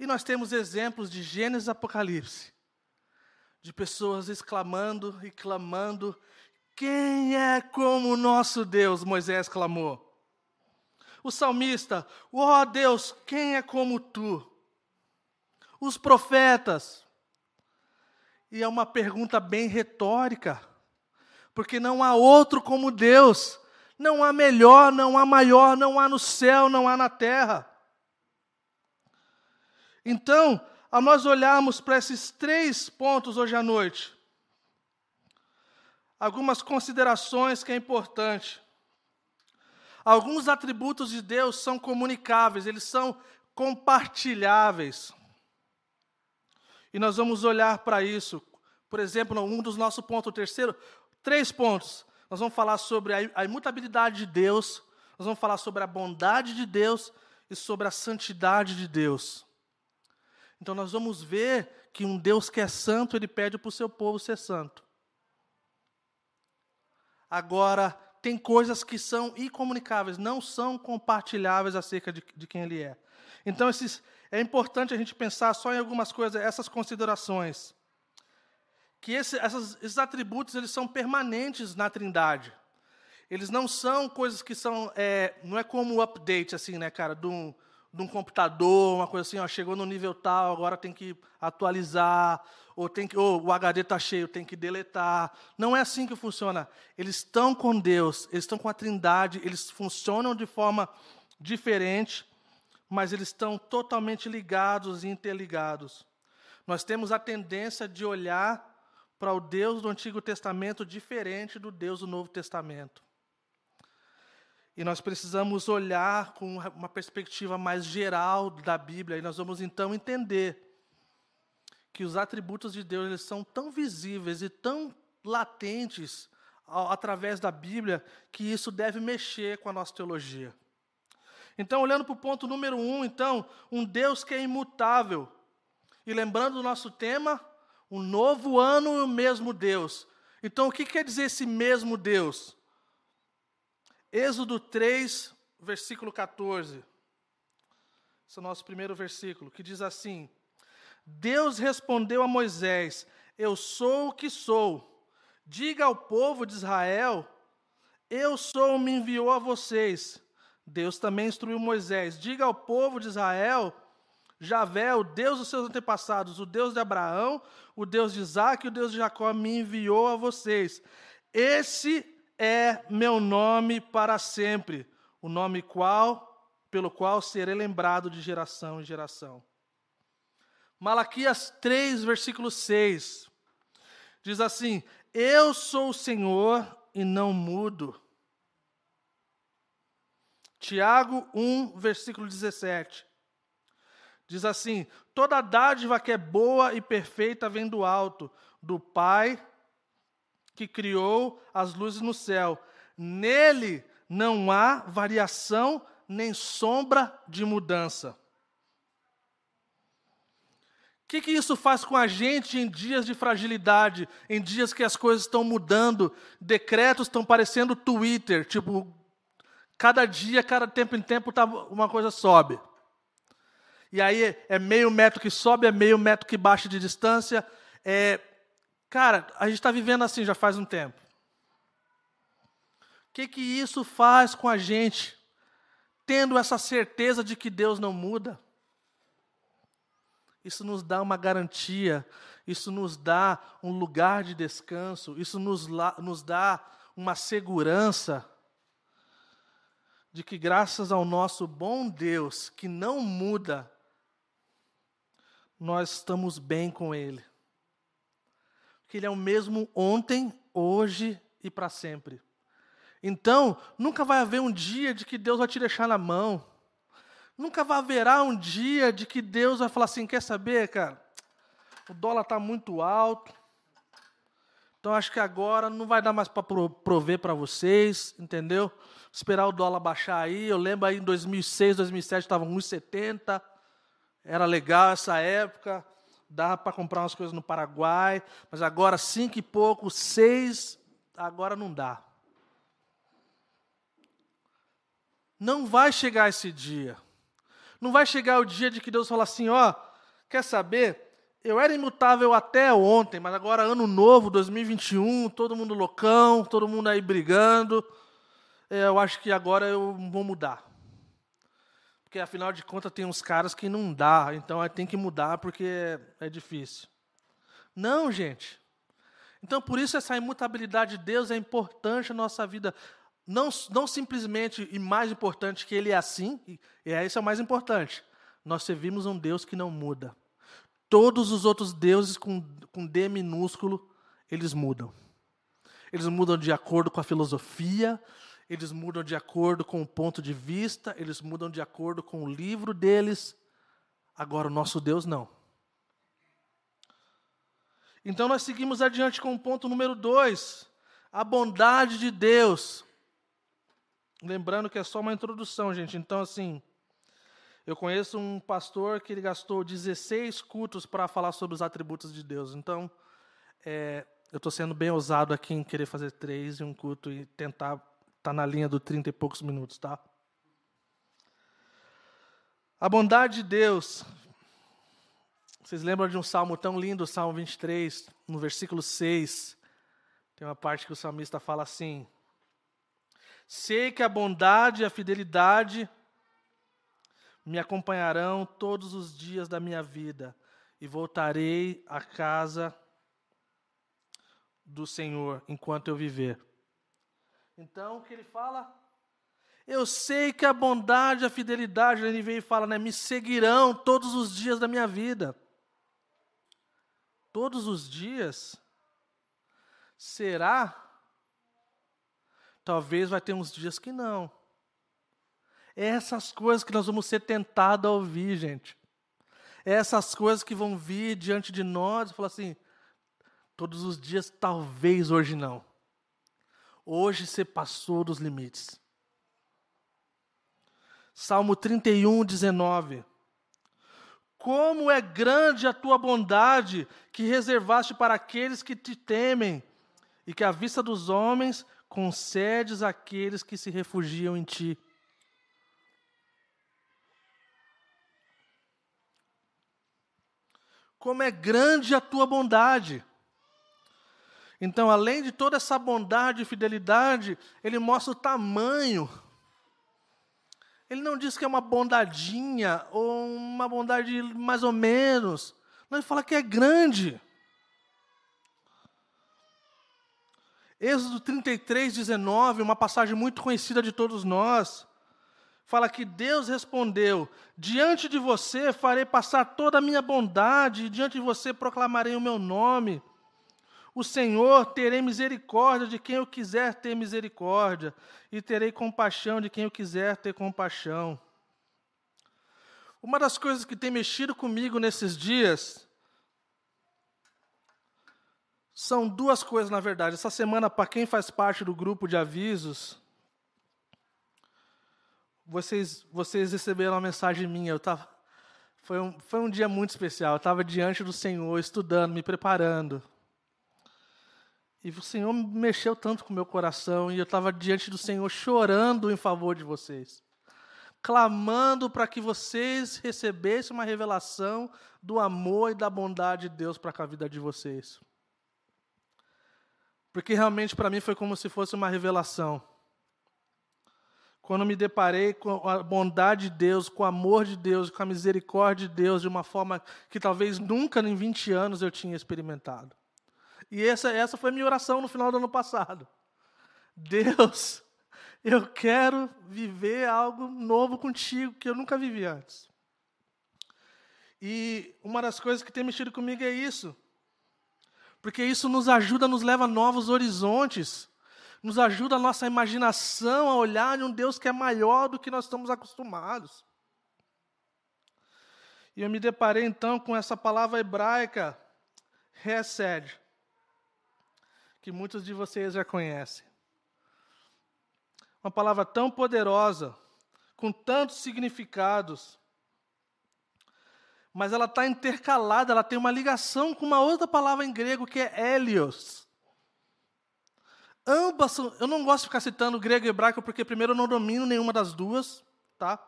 E nós temos exemplos de Gênesis e Apocalipse, de pessoas exclamando e clamando: Quem é como o nosso Deus? Moisés clamou. O salmista: Ó oh Deus, quem é como tu? Os profetas. E é uma pergunta bem retórica, porque não há outro como Deus. Não há melhor, não há maior, não há no céu, não há na terra. Então, ao nós olharmos para esses três pontos hoje à noite, algumas considerações que é importante. Alguns atributos de Deus são comunicáveis, eles são compartilháveis. E nós vamos olhar para isso. Por exemplo, um dos nossos pontos, o terceiro, três pontos nós vamos falar sobre a imutabilidade de Deus, nós vamos falar sobre a bondade de Deus e sobre a santidade de Deus. Então nós vamos ver que um Deus que é santo, ele pede para o seu povo ser santo. Agora, tem coisas que são incomunicáveis, não são compartilháveis acerca de, de quem ele é. Então, esses, é importante a gente pensar só em algumas coisas, essas considerações que esse, essas, esses atributos eles são permanentes na Trindade. Eles não são coisas que são, é, não é como o update assim, né, cara, de um, de um computador, uma coisa assim, ó, chegou no nível tal, agora tem que atualizar, ou tem que, ou o HD está cheio, tem que deletar. Não é assim que funciona. Eles estão com Deus, eles estão com a Trindade, eles funcionam de forma diferente, mas eles estão totalmente ligados e interligados. Nós temos a tendência de olhar para o Deus do Antigo Testamento diferente do Deus do Novo Testamento. E nós precisamos olhar com uma perspectiva mais geral da Bíblia, e nós vamos então entender que os atributos de Deus eles são tão visíveis e tão latentes ao, através da Bíblia que isso deve mexer com a nossa teologia. Então, olhando para o ponto número um, então, um Deus que é imutável. E lembrando do nosso tema, um novo ano e o mesmo Deus. Então, o que quer dizer esse mesmo Deus? Êxodo 3, versículo 14. Esse é o nosso primeiro versículo, que diz assim: Deus respondeu a Moisés: Eu sou o que sou. Diga ao povo de Israel: Eu sou, me enviou a vocês. Deus também instruiu Moisés: Diga ao povo de Israel: Javé, o Deus dos seus antepassados, o Deus de Abraão, o Deus de Isaac e o Deus de Jacó me enviou a vocês. Esse é meu nome para sempre, o nome qual pelo qual serei lembrado de geração em geração. Malaquias 3, versículo 6. Diz assim: Eu sou o Senhor e não mudo. Tiago 1, versículo 17. Diz assim: toda dádiva que é boa e perfeita vem do alto, do Pai que criou as luzes no céu. Nele não há variação nem sombra de mudança. O que, que isso faz com a gente em dias de fragilidade, em dias que as coisas estão mudando, decretos estão parecendo Twitter, tipo, cada dia, cada tempo em tempo, tá, uma coisa sobe. E aí é meio metro que sobe, é meio metro que baixa de distância. É, cara, a gente está vivendo assim já faz um tempo. O que, que isso faz com a gente, tendo essa certeza de que Deus não muda? Isso nos dá uma garantia, isso nos dá um lugar de descanso, isso nos, nos dá uma segurança de que, graças ao nosso bom Deus, que não muda, nós estamos bem com Ele. Que Ele é o mesmo ontem, hoje e para sempre. Então, nunca vai haver um dia de que Deus vai te deixar na mão. Nunca vai haverá um dia de que Deus vai falar assim: quer saber, cara? O dólar está muito alto. Então acho que agora não vai dar mais para prover para vocês, entendeu? Esperar o dólar baixar aí. Eu lembro aí em 2006, 2007 estava 1,70. Era legal essa época. Dava para comprar umas coisas no Paraguai. Mas agora cinco e pouco, seis, agora não dá. Não vai chegar esse dia. Não vai chegar o dia de que Deus fala assim: ó, quer saber? Eu era imutável até ontem, mas agora ano novo, 2021, todo mundo loucão, todo mundo aí brigando. É, eu acho que agora eu vou mudar. Porque afinal de contas tem uns caras que não dá, então tem que mudar porque é difícil. Não, gente. Então por isso essa imutabilidade de Deus é importante na nossa vida. Não, não simplesmente, e mais importante, que ele é assim, e esse é o mais importante. Nós servimos um Deus que não muda. Todos os outros deuses com, com D minúsculo, eles mudam. Eles mudam de acordo com a filosofia, eles mudam de acordo com o ponto de vista, eles mudam de acordo com o livro deles. Agora, o nosso Deus não. Então, nós seguimos adiante com o ponto número dois: a bondade de Deus. Lembrando que é só uma introdução, gente. Então, assim, eu conheço um pastor que ele gastou 16 cultos para falar sobre os atributos de Deus. Então, é, eu estou sendo bem ousado aqui em querer fazer três e um culto e tentar estar tá na linha do 30 e poucos minutos, tá? A bondade de Deus. Vocês lembram de um salmo tão lindo, o Salmo 23, no versículo 6. Tem uma parte que o salmista fala assim: Sei que a bondade e a fidelidade me acompanharão todos os dias da minha vida e voltarei à casa do Senhor enquanto eu viver. Então, o que ele fala? Eu sei que a bondade e a fidelidade, ele vem e fala, né, me seguirão todos os dias da minha vida. Todos os dias? Será? Talvez vai ter uns dias que não. É essas coisas que nós vamos ser tentados a ouvir, gente. É essas coisas que vão vir diante de nós e falar assim: todos os dias, talvez hoje não. Hoje você passou dos limites. Salmo 31, 19. Como é grande a tua bondade que reservaste para aqueles que te temem, e que à vista dos homens concedes àqueles que se refugiam em ti. Como é grande a tua bondade. Então, além de toda essa bondade e fidelidade, ele mostra o tamanho. Ele não diz que é uma bondadinha ou uma bondade mais ou menos. Não, ele fala que é grande. Êxodo 33, 19, uma passagem muito conhecida de todos nós, fala que Deus respondeu: Diante de você farei passar toda a minha bondade, e diante de você proclamarei o meu nome. O Senhor terei misericórdia de quem eu quiser ter misericórdia, e terei compaixão de quem eu quiser ter compaixão. Uma das coisas que tem mexido comigo nesses dias são duas coisas, na verdade. Essa semana, para quem faz parte do grupo de avisos, vocês, vocês receberam uma mensagem minha. Eu tava, foi, um, foi um dia muito especial. Eu estava diante do Senhor, estudando, me preparando. E o Senhor mexeu tanto com o meu coração, e eu estava diante do Senhor chorando em favor de vocês, clamando para que vocês recebessem uma revelação do amor e da bondade de Deus para com a vida de vocês. Porque realmente para mim foi como se fosse uma revelação. Quando me deparei com a bondade de Deus, com o amor de Deus, com a misericórdia de Deus, de uma forma que talvez nunca em 20 anos eu tinha experimentado. E essa, essa foi a minha oração no final do ano passado. Deus, eu quero viver algo novo contigo que eu nunca vivi antes. E uma das coisas que tem mexido comigo é isso. Porque isso nos ajuda, nos leva a novos horizontes. Nos ajuda a nossa imaginação a olhar de um Deus que é maior do que nós estamos acostumados. E eu me deparei então com essa palavra hebraica, Hesed, que muitos de vocês já conhecem. Uma palavra tão poderosa, com tantos significados, mas ela está intercalada, ela tem uma ligação com uma outra palavra em grego que é helios. Ambas são, eu não gosto de ficar citando grego e hebraico porque primeiro eu não domino nenhuma das duas, tá?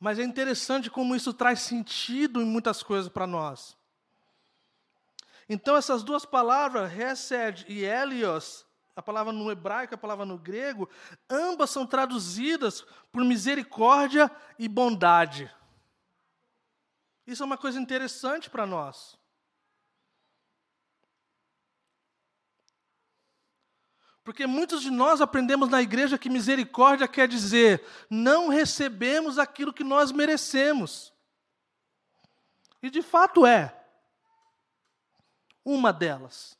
Mas é interessante como isso traz sentido em muitas coisas para nós. Então, essas duas palavras, Hesed e Helios, a palavra no hebraico, a palavra no grego, ambas são traduzidas por misericórdia e bondade. Isso é uma coisa interessante para nós. Porque muitos de nós aprendemos na igreja que misericórdia quer dizer não recebemos aquilo que nós merecemos. E de fato é uma delas.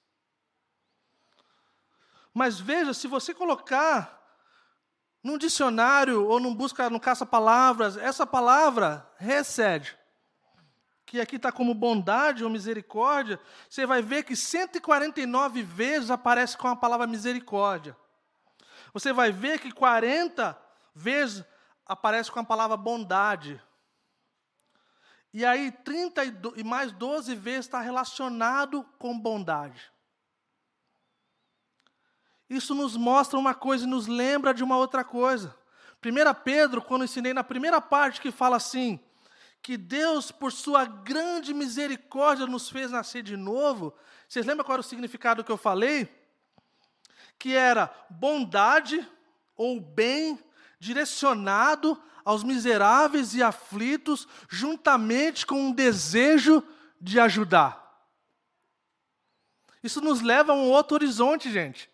Mas veja, se você colocar num dicionário ou num busca, no caça-palavras, essa palavra recede, que aqui está como bondade ou misericórdia, você vai ver que 149 vezes aparece com a palavra misericórdia. Você vai ver que 40 vezes aparece com a palavra bondade. E aí, 30 e mais 12 vezes está relacionado com bondade. Isso nos mostra uma coisa e nos lembra de uma outra coisa. 1 Pedro, quando ensinei na primeira parte, que fala assim: que Deus, por sua grande misericórdia, nos fez nascer de novo. Vocês lembram qual era o significado que eu falei? Que era bondade ou bem direcionado aos miseráveis e aflitos, juntamente com um desejo de ajudar. Isso nos leva a um outro horizonte, gente.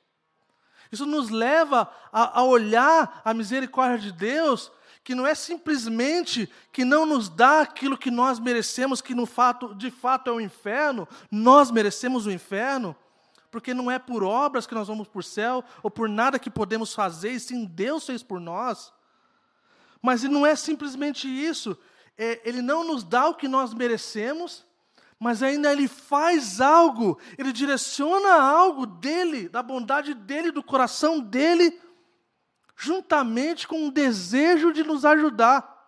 Isso nos leva a, a olhar a misericórdia de Deus, que não é simplesmente que não nos dá aquilo que nós merecemos, que no fato, de fato é o inferno, nós merecemos o inferno, porque não é por obras que nós vamos para o céu, ou por nada que podemos fazer, e sim Deus fez por nós. Mas não é simplesmente isso. É, ele não nos dá o que nós merecemos, mas ainda ele faz algo, ele direciona algo dele, da bondade dele, do coração dele, juntamente com um desejo de nos ajudar.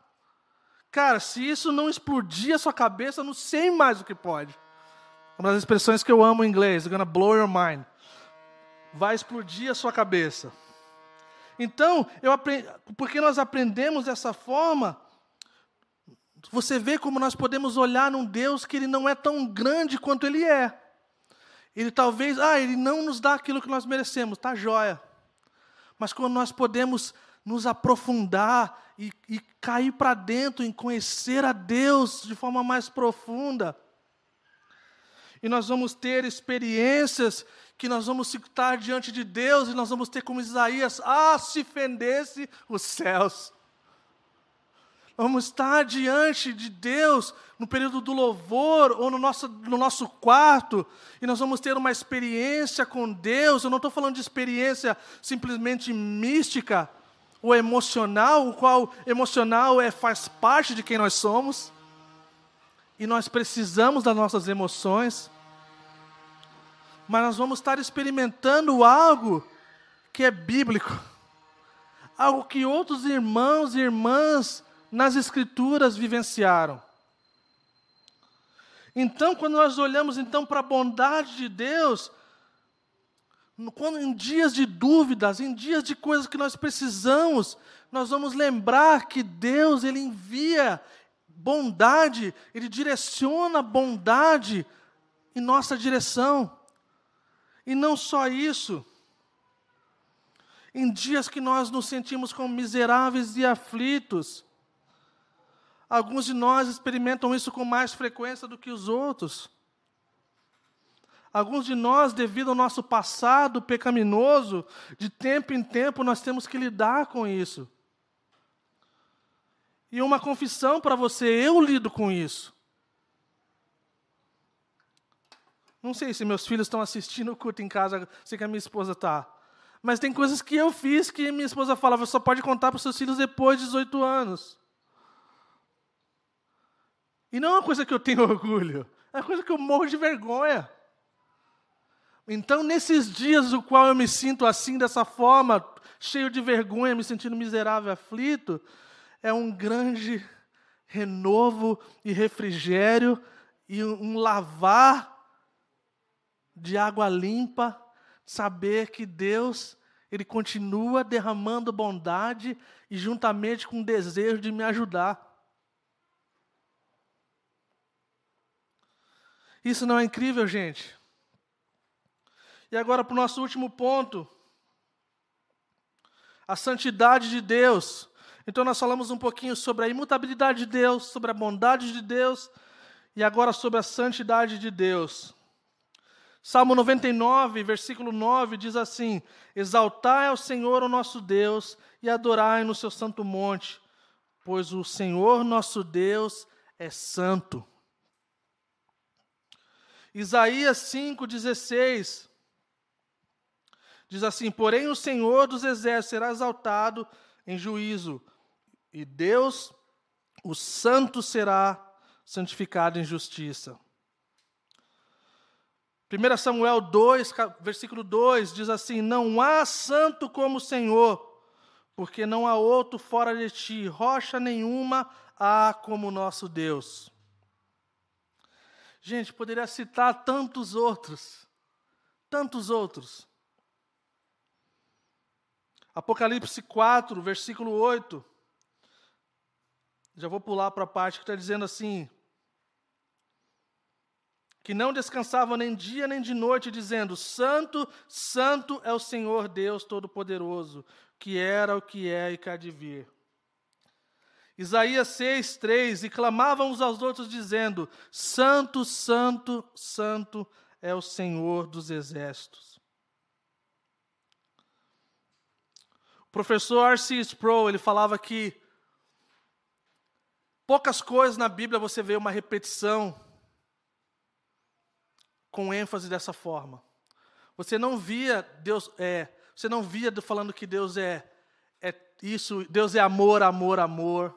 Cara, se isso não explodir a sua cabeça, não sei mais o que pode. Uma das expressões que eu amo em inglês, gonna blow your mind. Vai explodir a sua cabeça. Então, eu aprendi, porque nós aprendemos dessa forma, você vê como nós podemos olhar num Deus que ele não é tão grande quanto ele é. Ele talvez, ah, ele não nos dá aquilo que nós merecemos, tá joia. Mas quando nós podemos nos aprofundar e, e cair para dentro em conhecer a Deus de forma mais profunda, e nós vamos ter experiências que nós vamos estar diante de Deus e nós vamos ter como Isaías, ah, se fendesse os céus. Vamos estar diante de Deus no período do louvor ou no nosso, no nosso quarto e nós vamos ter uma experiência com Deus. Eu não estou falando de experiência simplesmente mística ou emocional, o qual emocional é, faz parte de quem nós somos e nós precisamos das nossas emoções mas nós vamos estar experimentando algo que é bíblico. algo que outros irmãos e irmãs nas Escrituras vivenciaram. Então, quando nós olhamos então para a bondade de Deus, quando em dias de dúvidas, em dias de coisas que nós precisamos, nós vamos lembrar que Deus ele envia bondade, ele direciona bondade em nossa direção. E não só isso, em dias que nós nos sentimos como miseráveis e aflitos, alguns de nós experimentam isso com mais frequência do que os outros. Alguns de nós, devido ao nosso passado pecaminoso, de tempo em tempo nós temos que lidar com isso. E uma confissão para você, eu lido com isso. Não sei se meus filhos estão assistindo o culto em casa, sei que a minha esposa está. Mas tem coisas que eu fiz que minha esposa falava, só pode contar para os seus filhos depois de 18 anos. E não é uma coisa que eu tenho orgulho, é uma coisa que eu morro de vergonha. Então, nesses dias no qual eu me sinto assim, dessa forma, cheio de vergonha, me sentindo miserável, aflito, é um grande renovo e refrigério e um lavar de água limpa, saber que Deus, Ele continua derramando bondade e juntamente com o desejo de me ajudar. Isso não é incrível, gente? E agora para o nosso último ponto. A santidade de Deus. Então nós falamos um pouquinho sobre a imutabilidade de Deus, sobre a bondade de Deus e agora sobre a santidade de Deus. Salmo 99, versículo 9 diz assim: Exaltai ao Senhor o nosso Deus e adorai no seu santo monte, pois o Senhor nosso Deus é santo. Isaías 5,16 diz assim: Porém, o Senhor dos exércitos será exaltado em juízo, e Deus, o santo, será santificado em justiça. 1 Samuel 2, versículo 2 diz assim: Não há santo como o Senhor, porque não há outro fora de ti, rocha nenhuma há como nosso Deus. Gente, poderia citar tantos outros, tantos outros. Apocalipse 4, versículo 8. Já vou pular para a parte que está dizendo assim: que não descansavam nem dia nem de noite, dizendo: Santo, Santo é o Senhor Deus Todo-Poderoso, que era, o que é e que há de vir. Isaías 6, 3: E clamavam uns aos outros, dizendo: Santo, Santo, Santo é o Senhor dos exércitos. O professor R.C. Sproul, ele falava que poucas coisas na Bíblia você vê uma repetição com ênfase dessa forma. Você não via Deus, é, você não via falando que Deus é, é isso, Deus é amor, amor, amor,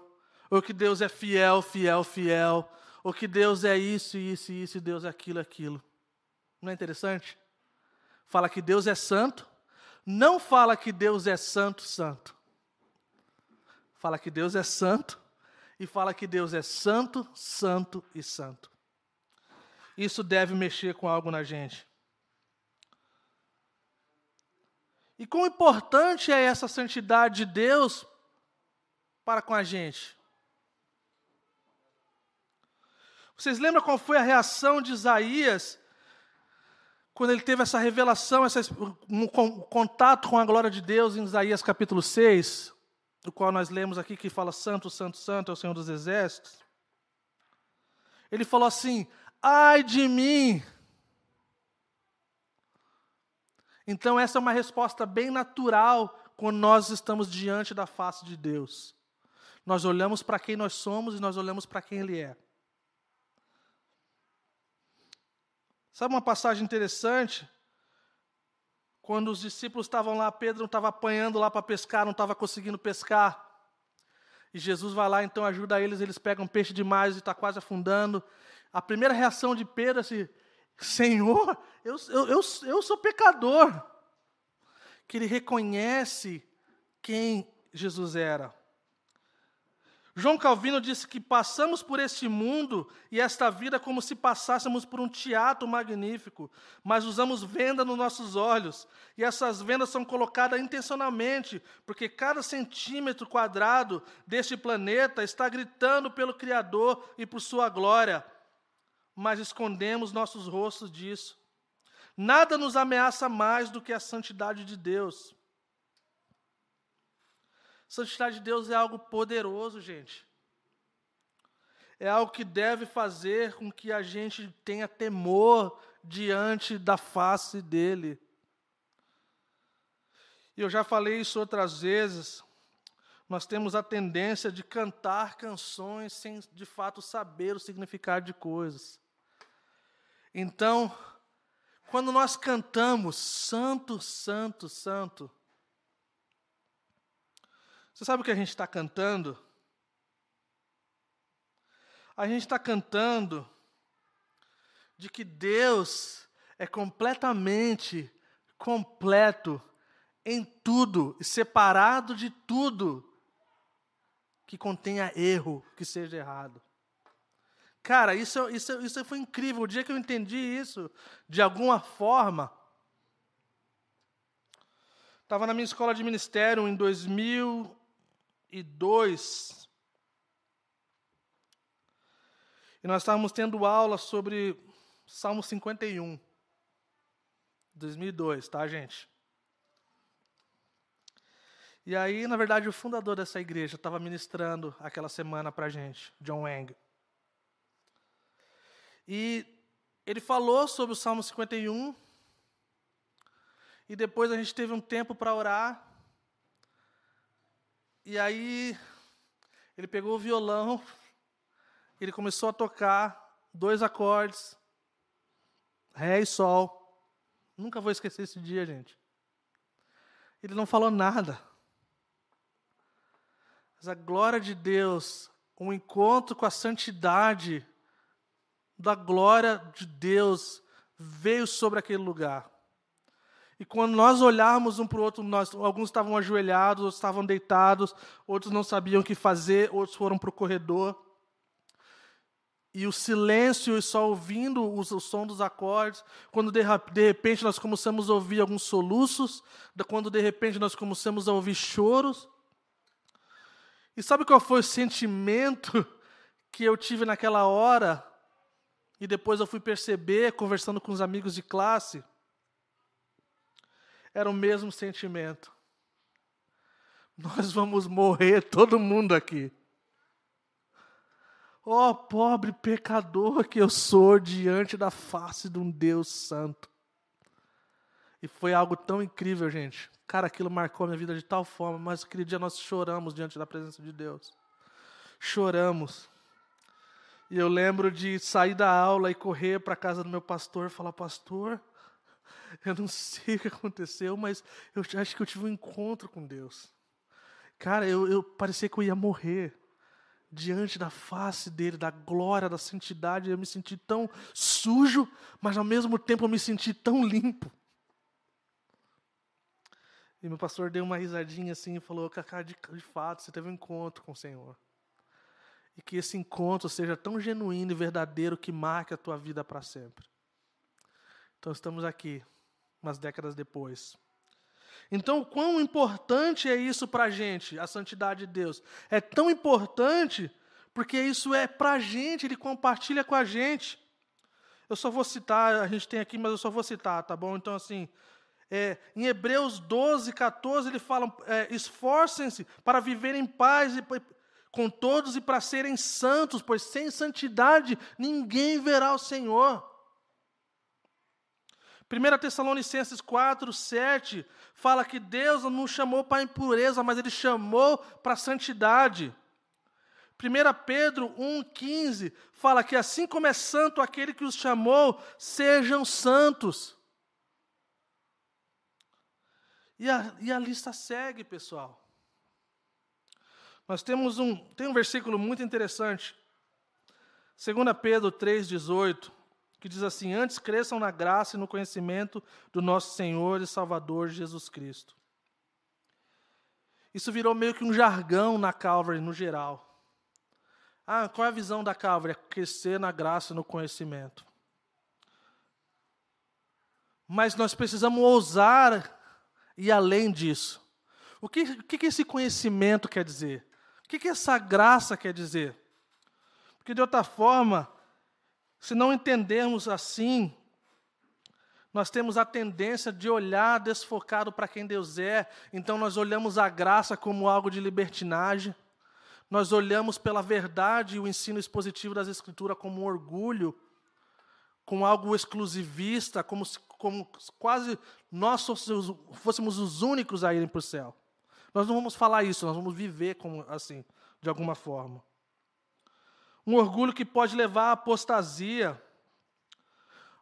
ou que Deus é fiel, fiel, fiel, ou que Deus é isso, isso, isso, e Deus é aquilo, aquilo. Não é interessante? Fala que Deus é santo, não fala que Deus é santo, santo. Fala que Deus é santo e fala que Deus é santo, santo e santo isso deve mexer com algo na gente. E quão importante é essa santidade de Deus para com a gente? Vocês lembram qual foi a reação de Isaías quando ele teve essa revelação, esse um contato com a glória de Deus em Isaías capítulo 6, do qual nós lemos aqui que fala Santo, Santo, Santo é o Senhor dos Exércitos? Ele falou assim: ai de mim. Então, essa é uma resposta bem natural quando nós estamos diante da face de Deus. Nós olhamos para quem nós somos e nós olhamos para quem Ele é. Sabe uma passagem interessante? Quando os discípulos estavam lá, Pedro estava apanhando lá para pescar, não estava conseguindo pescar. E Jesus vai lá, então ajuda eles, eles pegam peixe demais e está quase afundando a primeira reação de Pedro é assim: Senhor, eu, eu, eu, eu sou pecador. Que ele reconhece quem Jesus era. João Calvino disse que passamos por este mundo e esta vida como se passássemos por um teatro magnífico, mas usamos venda nos nossos olhos, e essas vendas são colocadas intencionalmente, porque cada centímetro quadrado deste planeta está gritando pelo Criador e por sua glória, mas escondemos nossos rostos disso. Nada nos ameaça mais do que a santidade de Deus. Santidade de Deus é algo poderoso, gente. É algo que deve fazer com que a gente tenha temor diante da face dele. E eu já falei isso outras vezes. Nós temos a tendência de cantar canções sem de fato saber o significado de coisas. Então, quando nós cantamos Santo, Santo, Santo, você sabe o que a gente está cantando? A gente está cantando de que Deus é completamente completo em tudo e separado de tudo que contenha erro, que seja errado. Cara, isso, isso, isso foi incrível. O dia que eu entendi isso, de alguma forma, estava na minha escola de ministério em 2000 e 2. Nós estávamos tendo aula sobre Salmo 51. 2002, tá, gente? E aí, na verdade, o fundador dessa igreja estava ministrando aquela semana para gente, John Wang. E ele falou sobre o Salmo 51. E depois a gente teve um tempo para orar. E aí ele pegou o violão, ele começou a tocar dois acordes, ré e sol. Nunca vou esquecer esse dia, gente. Ele não falou nada. Mas a glória de Deus, um encontro com a santidade da glória de Deus veio sobre aquele lugar. E quando nós olharmos um para o outro, nós, alguns estavam ajoelhados, outros estavam deitados, outros não sabiam o que fazer, outros foram para o corredor. E o silêncio e só ouvindo o, som dos acordes, quando de, de, repente nós começamos a ouvir alguns soluços, quando de repente nós começamos a ouvir choros. E sabe qual foi o sentimento que eu tive naquela hora? E depois eu fui perceber, conversando com os amigos de classe era o mesmo sentimento. Nós vamos morrer, todo mundo aqui. Ó oh, pobre pecador que eu sou diante da face de um Deus santo. E foi algo tão incrível, gente. Cara, aquilo marcou minha vida de tal forma, mas aquele dia nós choramos diante da presença de Deus. Choramos. E eu lembro de sair da aula e correr para a casa do meu pastor e falar: Pastor, eu não sei o que aconteceu, mas eu acho que eu tive um encontro com Deus. Cara, eu, eu parecia que eu ia morrer diante da face dele, da glória, da santidade. Eu me senti tão sujo, mas ao mesmo tempo eu me senti tão limpo. E meu pastor deu uma risadinha assim e falou: Cacá, de, de fato, você teve um encontro com o Senhor. E que esse encontro seja tão genuíno e verdadeiro que marque a tua vida para sempre. Então estamos aqui, umas décadas depois. Então, quão importante é isso para a gente, a santidade de Deus? É tão importante porque isso é para a gente, Ele compartilha com a gente. Eu só vou citar, a gente tem aqui, mas eu só vou citar, tá bom? Então, assim, é, em Hebreus 12, 14, ele fala: é, esforcem-se para viver em paz e, com todos e para serem santos, pois sem santidade ninguém verá o Senhor. 1 Tessalonicenses 4, 7 fala que Deus não chamou para a impureza, mas Ele chamou para santidade. 1 Pedro 1,15 fala que assim como é santo aquele que os chamou, sejam santos. E a, e a lista segue, pessoal. Nós temos um, tem um versículo muito interessante. 2 Pedro 3,18 que diz assim: Antes cresçam na graça e no conhecimento do nosso Senhor e Salvador Jesus Cristo. Isso virou meio que um jargão na Calvary no geral. Ah, qual é a visão da Calvary? É crescer na graça e no conhecimento. Mas nós precisamos ousar ir além disso. O que, o que esse conhecimento quer dizer? O que, que essa graça quer dizer? Porque de outra forma, se não entendermos assim, nós temos a tendência de olhar desfocado para quem Deus é, então nós olhamos a graça como algo de libertinagem, nós olhamos pela verdade e o ensino expositivo das Escrituras como um orgulho, com algo exclusivista, como, como quase nós fôssemos os únicos a irem para o céu. Nós não vamos falar isso, nós vamos viver como assim, de alguma forma. Um orgulho que pode levar à apostasia,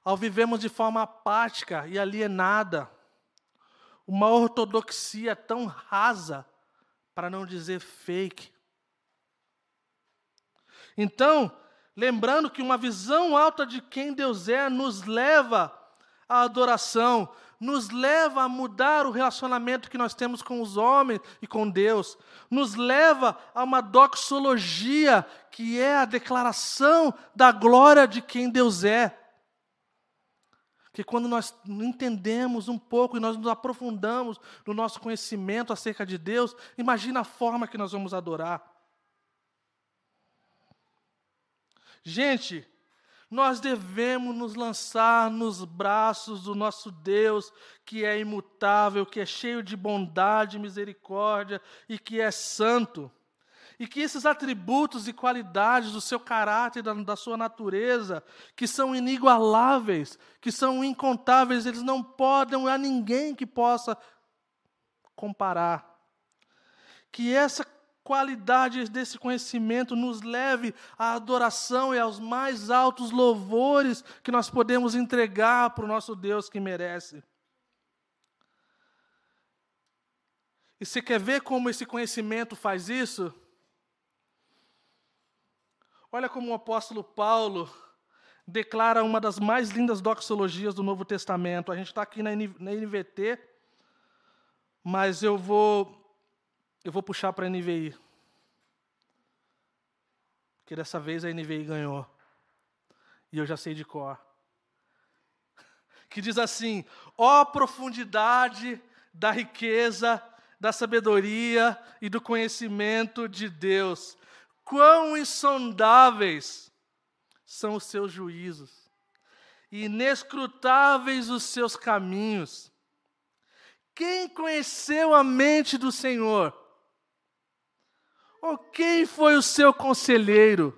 ao vivermos de forma apática e alienada, uma ortodoxia tão rasa, para não dizer fake. Então, lembrando que uma visão alta de quem Deus é nos leva à adoração, nos leva a mudar o relacionamento que nós temos com os homens e com Deus, nos leva a uma doxologia, que é a declaração da glória de quem Deus é que quando nós entendemos um pouco e nós nos aprofundamos no nosso conhecimento acerca de Deus, imagina a forma que nós vamos adorar. Gente, nós devemos nos lançar nos braços do nosso Deus, que é imutável, que é cheio de bondade misericórdia e que é santo e que esses atributos e qualidades do seu caráter, da, da sua natureza, que são inigualáveis, que são incontáveis, eles não podem, há ninguém que possa comparar. Que essa qualidade desse conhecimento nos leve à adoração e aos mais altos louvores que nós podemos entregar para o nosso Deus que merece. E você quer ver como esse conhecimento faz isso? Olha como o apóstolo Paulo declara uma das mais lindas doxologias do Novo Testamento. A gente está aqui na NVT, mas eu vou eu vou puxar para a NVI. Porque dessa vez a NVI ganhou. E eu já sei de cor. Que diz assim: ó oh, profundidade da riqueza, da sabedoria e do conhecimento de Deus quão insondáveis são os seus juízos, e inescrutáveis os seus caminhos. Quem conheceu a mente do Senhor? Ou quem foi o seu conselheiro?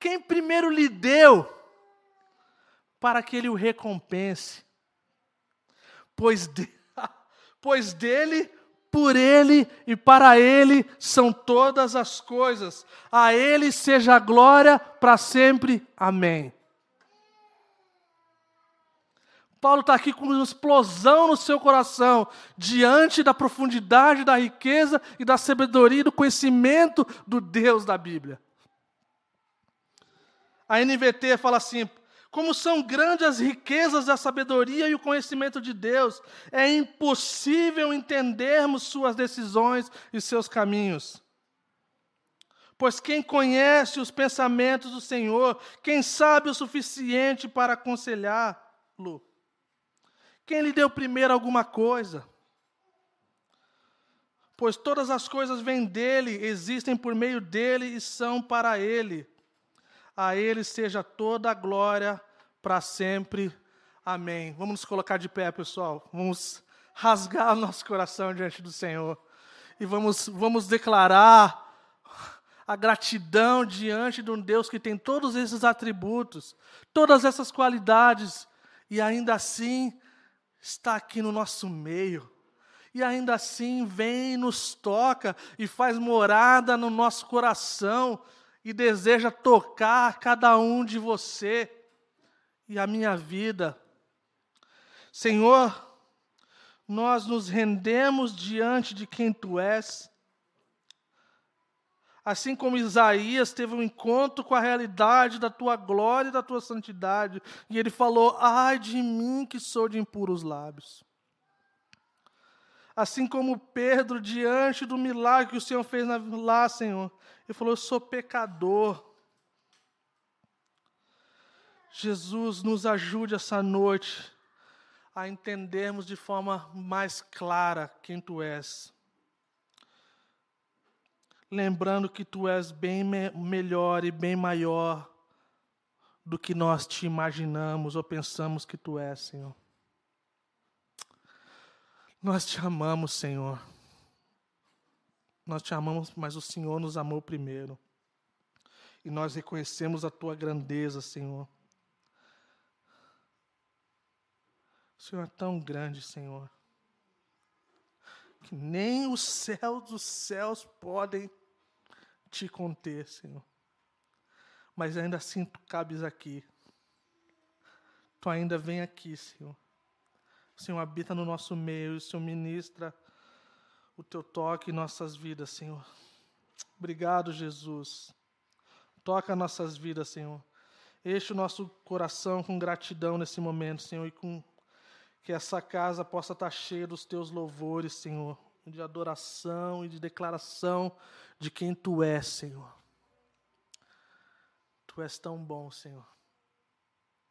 Quem primeiro lhe deu para que ele o recompense? Pois, de, pois dele por Ele e para Ele são todas as coisas. A Ele seja a glória para sempre. Amém. Paulo está aqui com uma explosão no seu coração, diante da profundidade da riqueza e da sabedoria e do conhecimento do Deus da Bíblia. A NVT fala assim: como são grandes as riquezas da sabedoria e o conhecimento de Deus, é impossível entendermos suas decisões e seus caminhos. Pois quem conhece os pensamentos do Senhor, quem sabe o suficiente para aconselhá-lo? Quem lhe deu primeiro alguma coisa? Pois todas as coisas vêm dele, existem por meio dele e são para ele a Ele seja toda a glória para sempre. Amém. Vamos nos colocar de pé, pessoal. Vamos rasgar o nosso coração diante do Senhor. E vamos, vamos declarar a gratidão diante de um Deus que tem todos esses atributos, todas essas qualidades, e ainda assim está aqui no nosso meio. E ainda assim vem, nos toca e faz morada no nosso coração e deseja tocar cada um de você e a minha vida. Senhor, nós nos rendemos diante de quem tu és. Assim como Isaías teve um encontro com a realidade da tua glória e da tua santidade, e ele falou: Ai de mim que sou de impuros lábios. Assim como Pedro, diante do milagre que o Senhor fez lá, Senhor, ele falou: Eu sou pecador. Jesus, nos ajude essa noite a entendermos de forma mais clara quem Tu és. Lembrando que Tu és bem me melhor e bem maior do que nós te imaginamos ou pensamos que Tu és, Senhor. Nós te amamos, Senhor. Nós te amamos, mas o Senhor nos amou primeiro. E nós reconhecemos a tua grandeza, Senhor. O Senhor é tão grande, Senhor, que nem os céus dos céus podem te conter, Senhor. Mas ainda assim tu cabes aqui. Tu ainda vem aqui, Senhor. O Senhor habita no nosso meio, o Senhor ministra o teu toque em nossas vidas, Senhor. Obrigado, Jesus. Toca nossas vidas, Senhor. Enche o nosso coração com gratidão nesse momento, Senhor, e com que essa casa possa estar cheia dos teus louvores, Senhor, de adoração e de declaração de quem tu és, Senhor. Tu és tão bom, Senhor.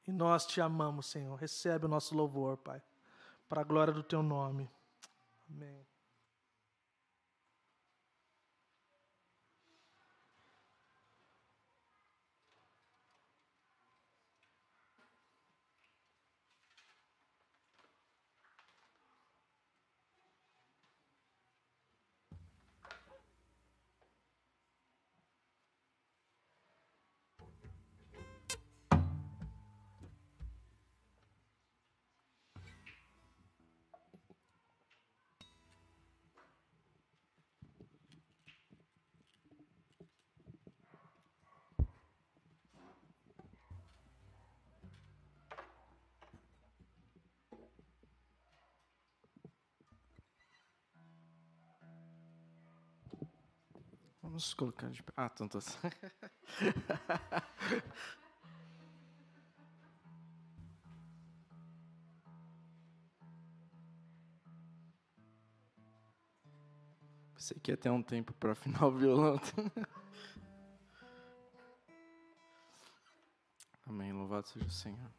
E nós te amamos, Senhor. Recebe o nosso louvor, Pai para a glória do teu nome. Amém. Vamos colocar de. Ah, tanto assim. Pensei que ia ter um tempo para afinar o violão. Amém. Louvado seja o Senhor.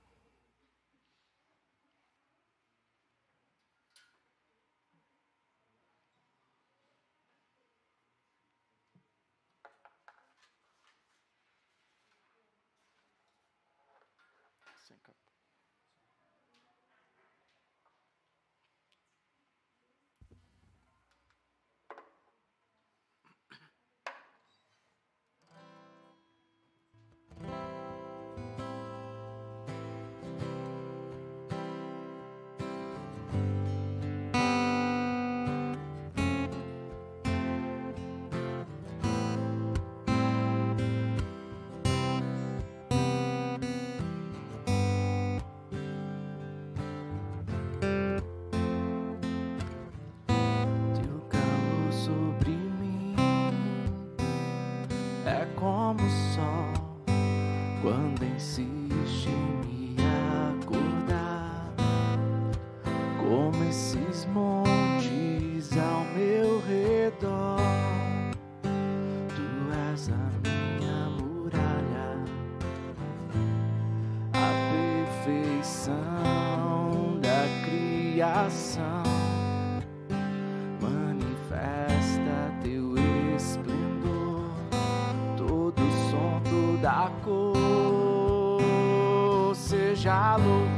desejá-lo.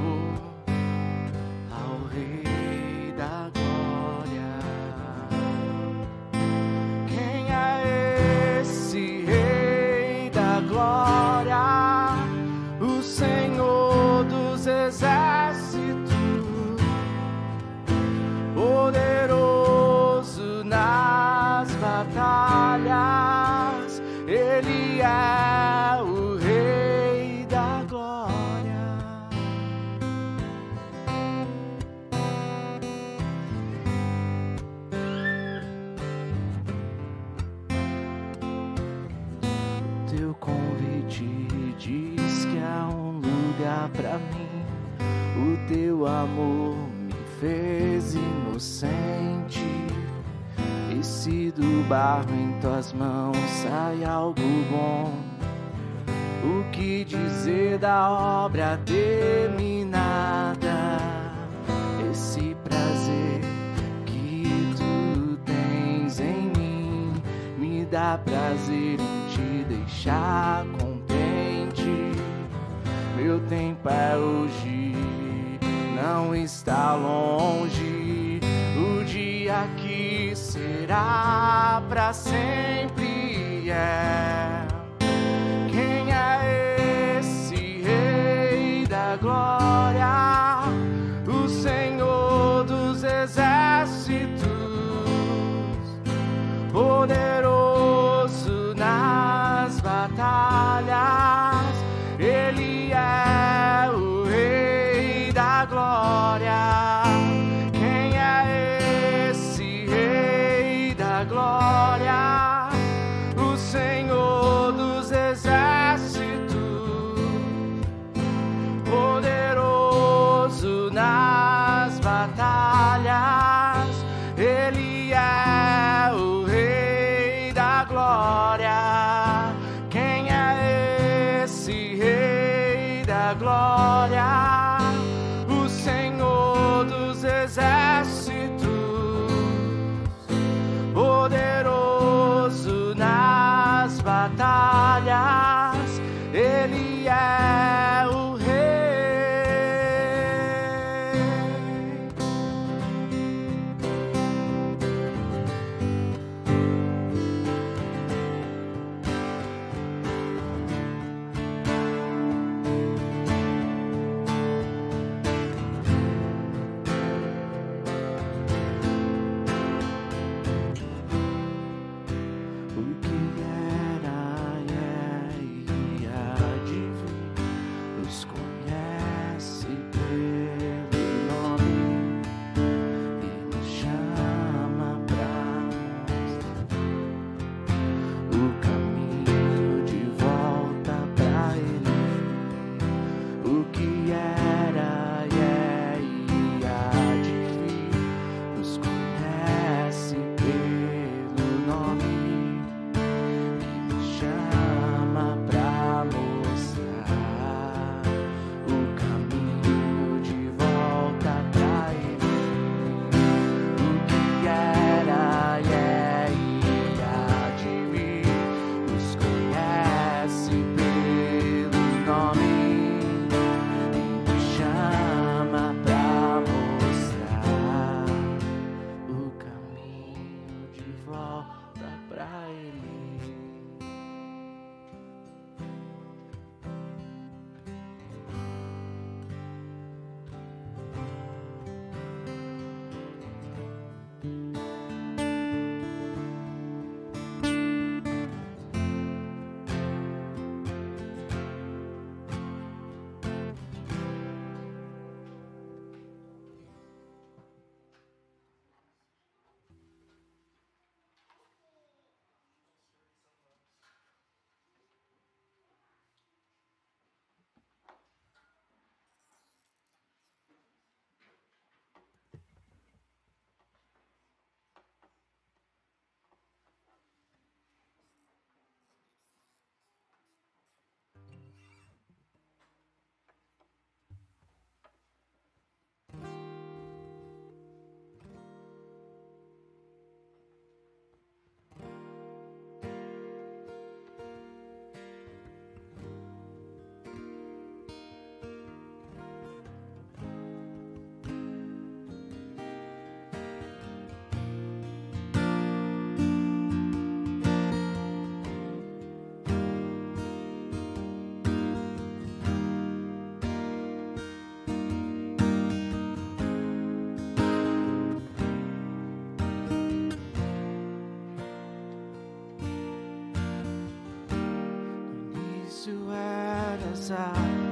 Início era essa palavra,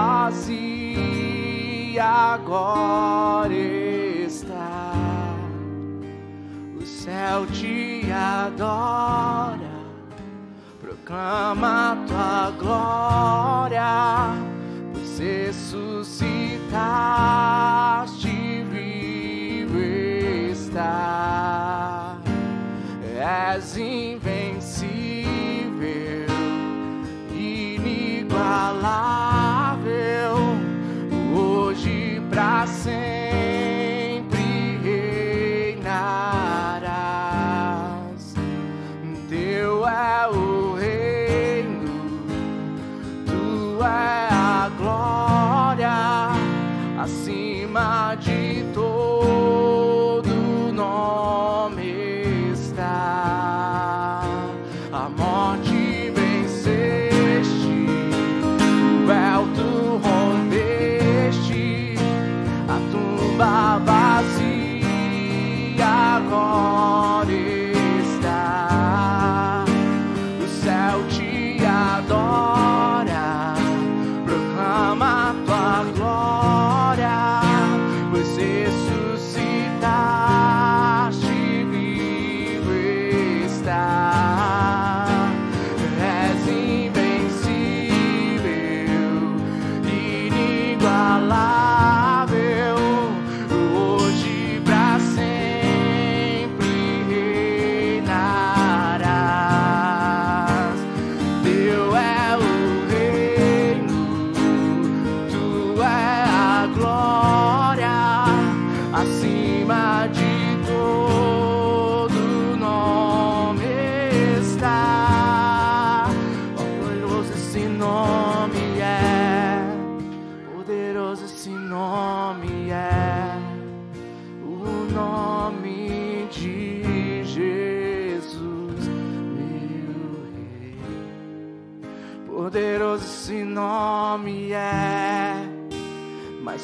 vazia agora está. O céu te adora, proclama tua glória, pois ressuscitaste vivo está. És invencível, inigualável,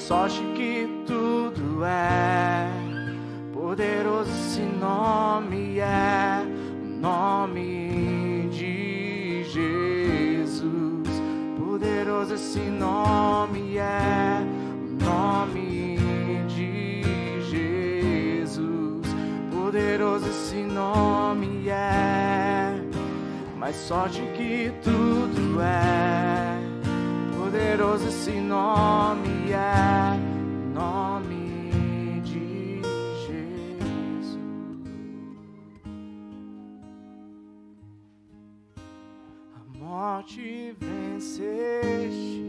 sorte que tudo é. Poderoso esse nome é, o nome de Jesus. Poderoso esse nome é, o nome de Jesus. Poderoso esse nome é mais sorte que tudo é. Poderoso esse nome é, nome de Jesus. A morte venceste,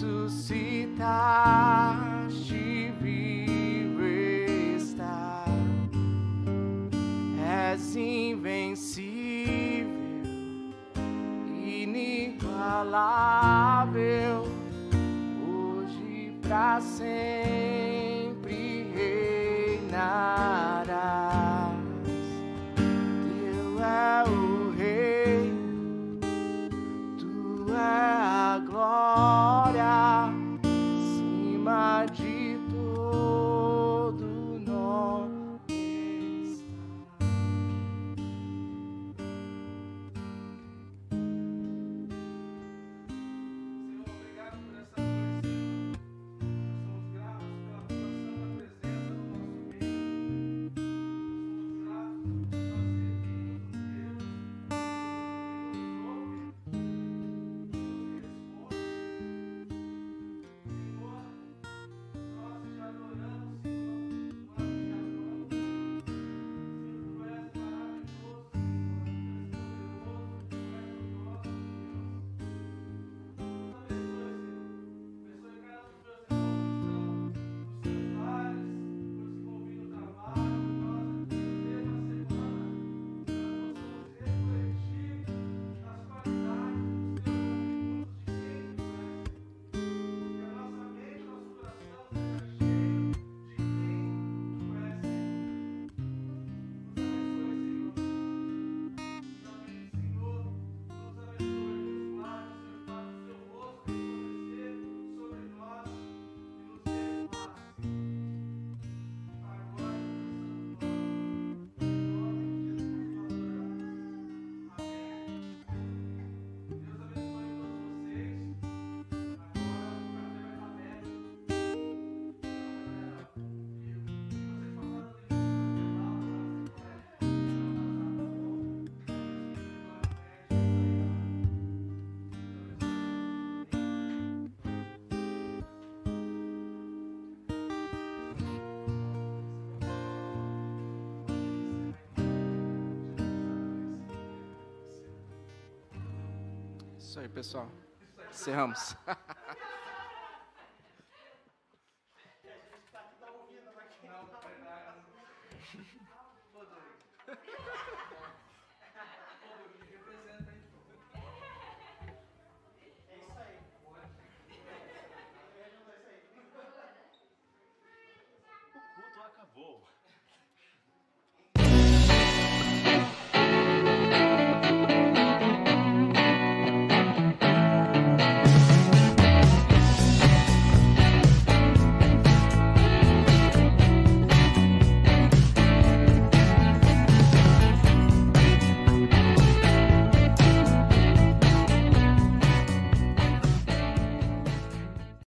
ressuscitaste vivo está. És invencível inigualável hoje pra sempre pessoal. Encerramos. Não, não, não.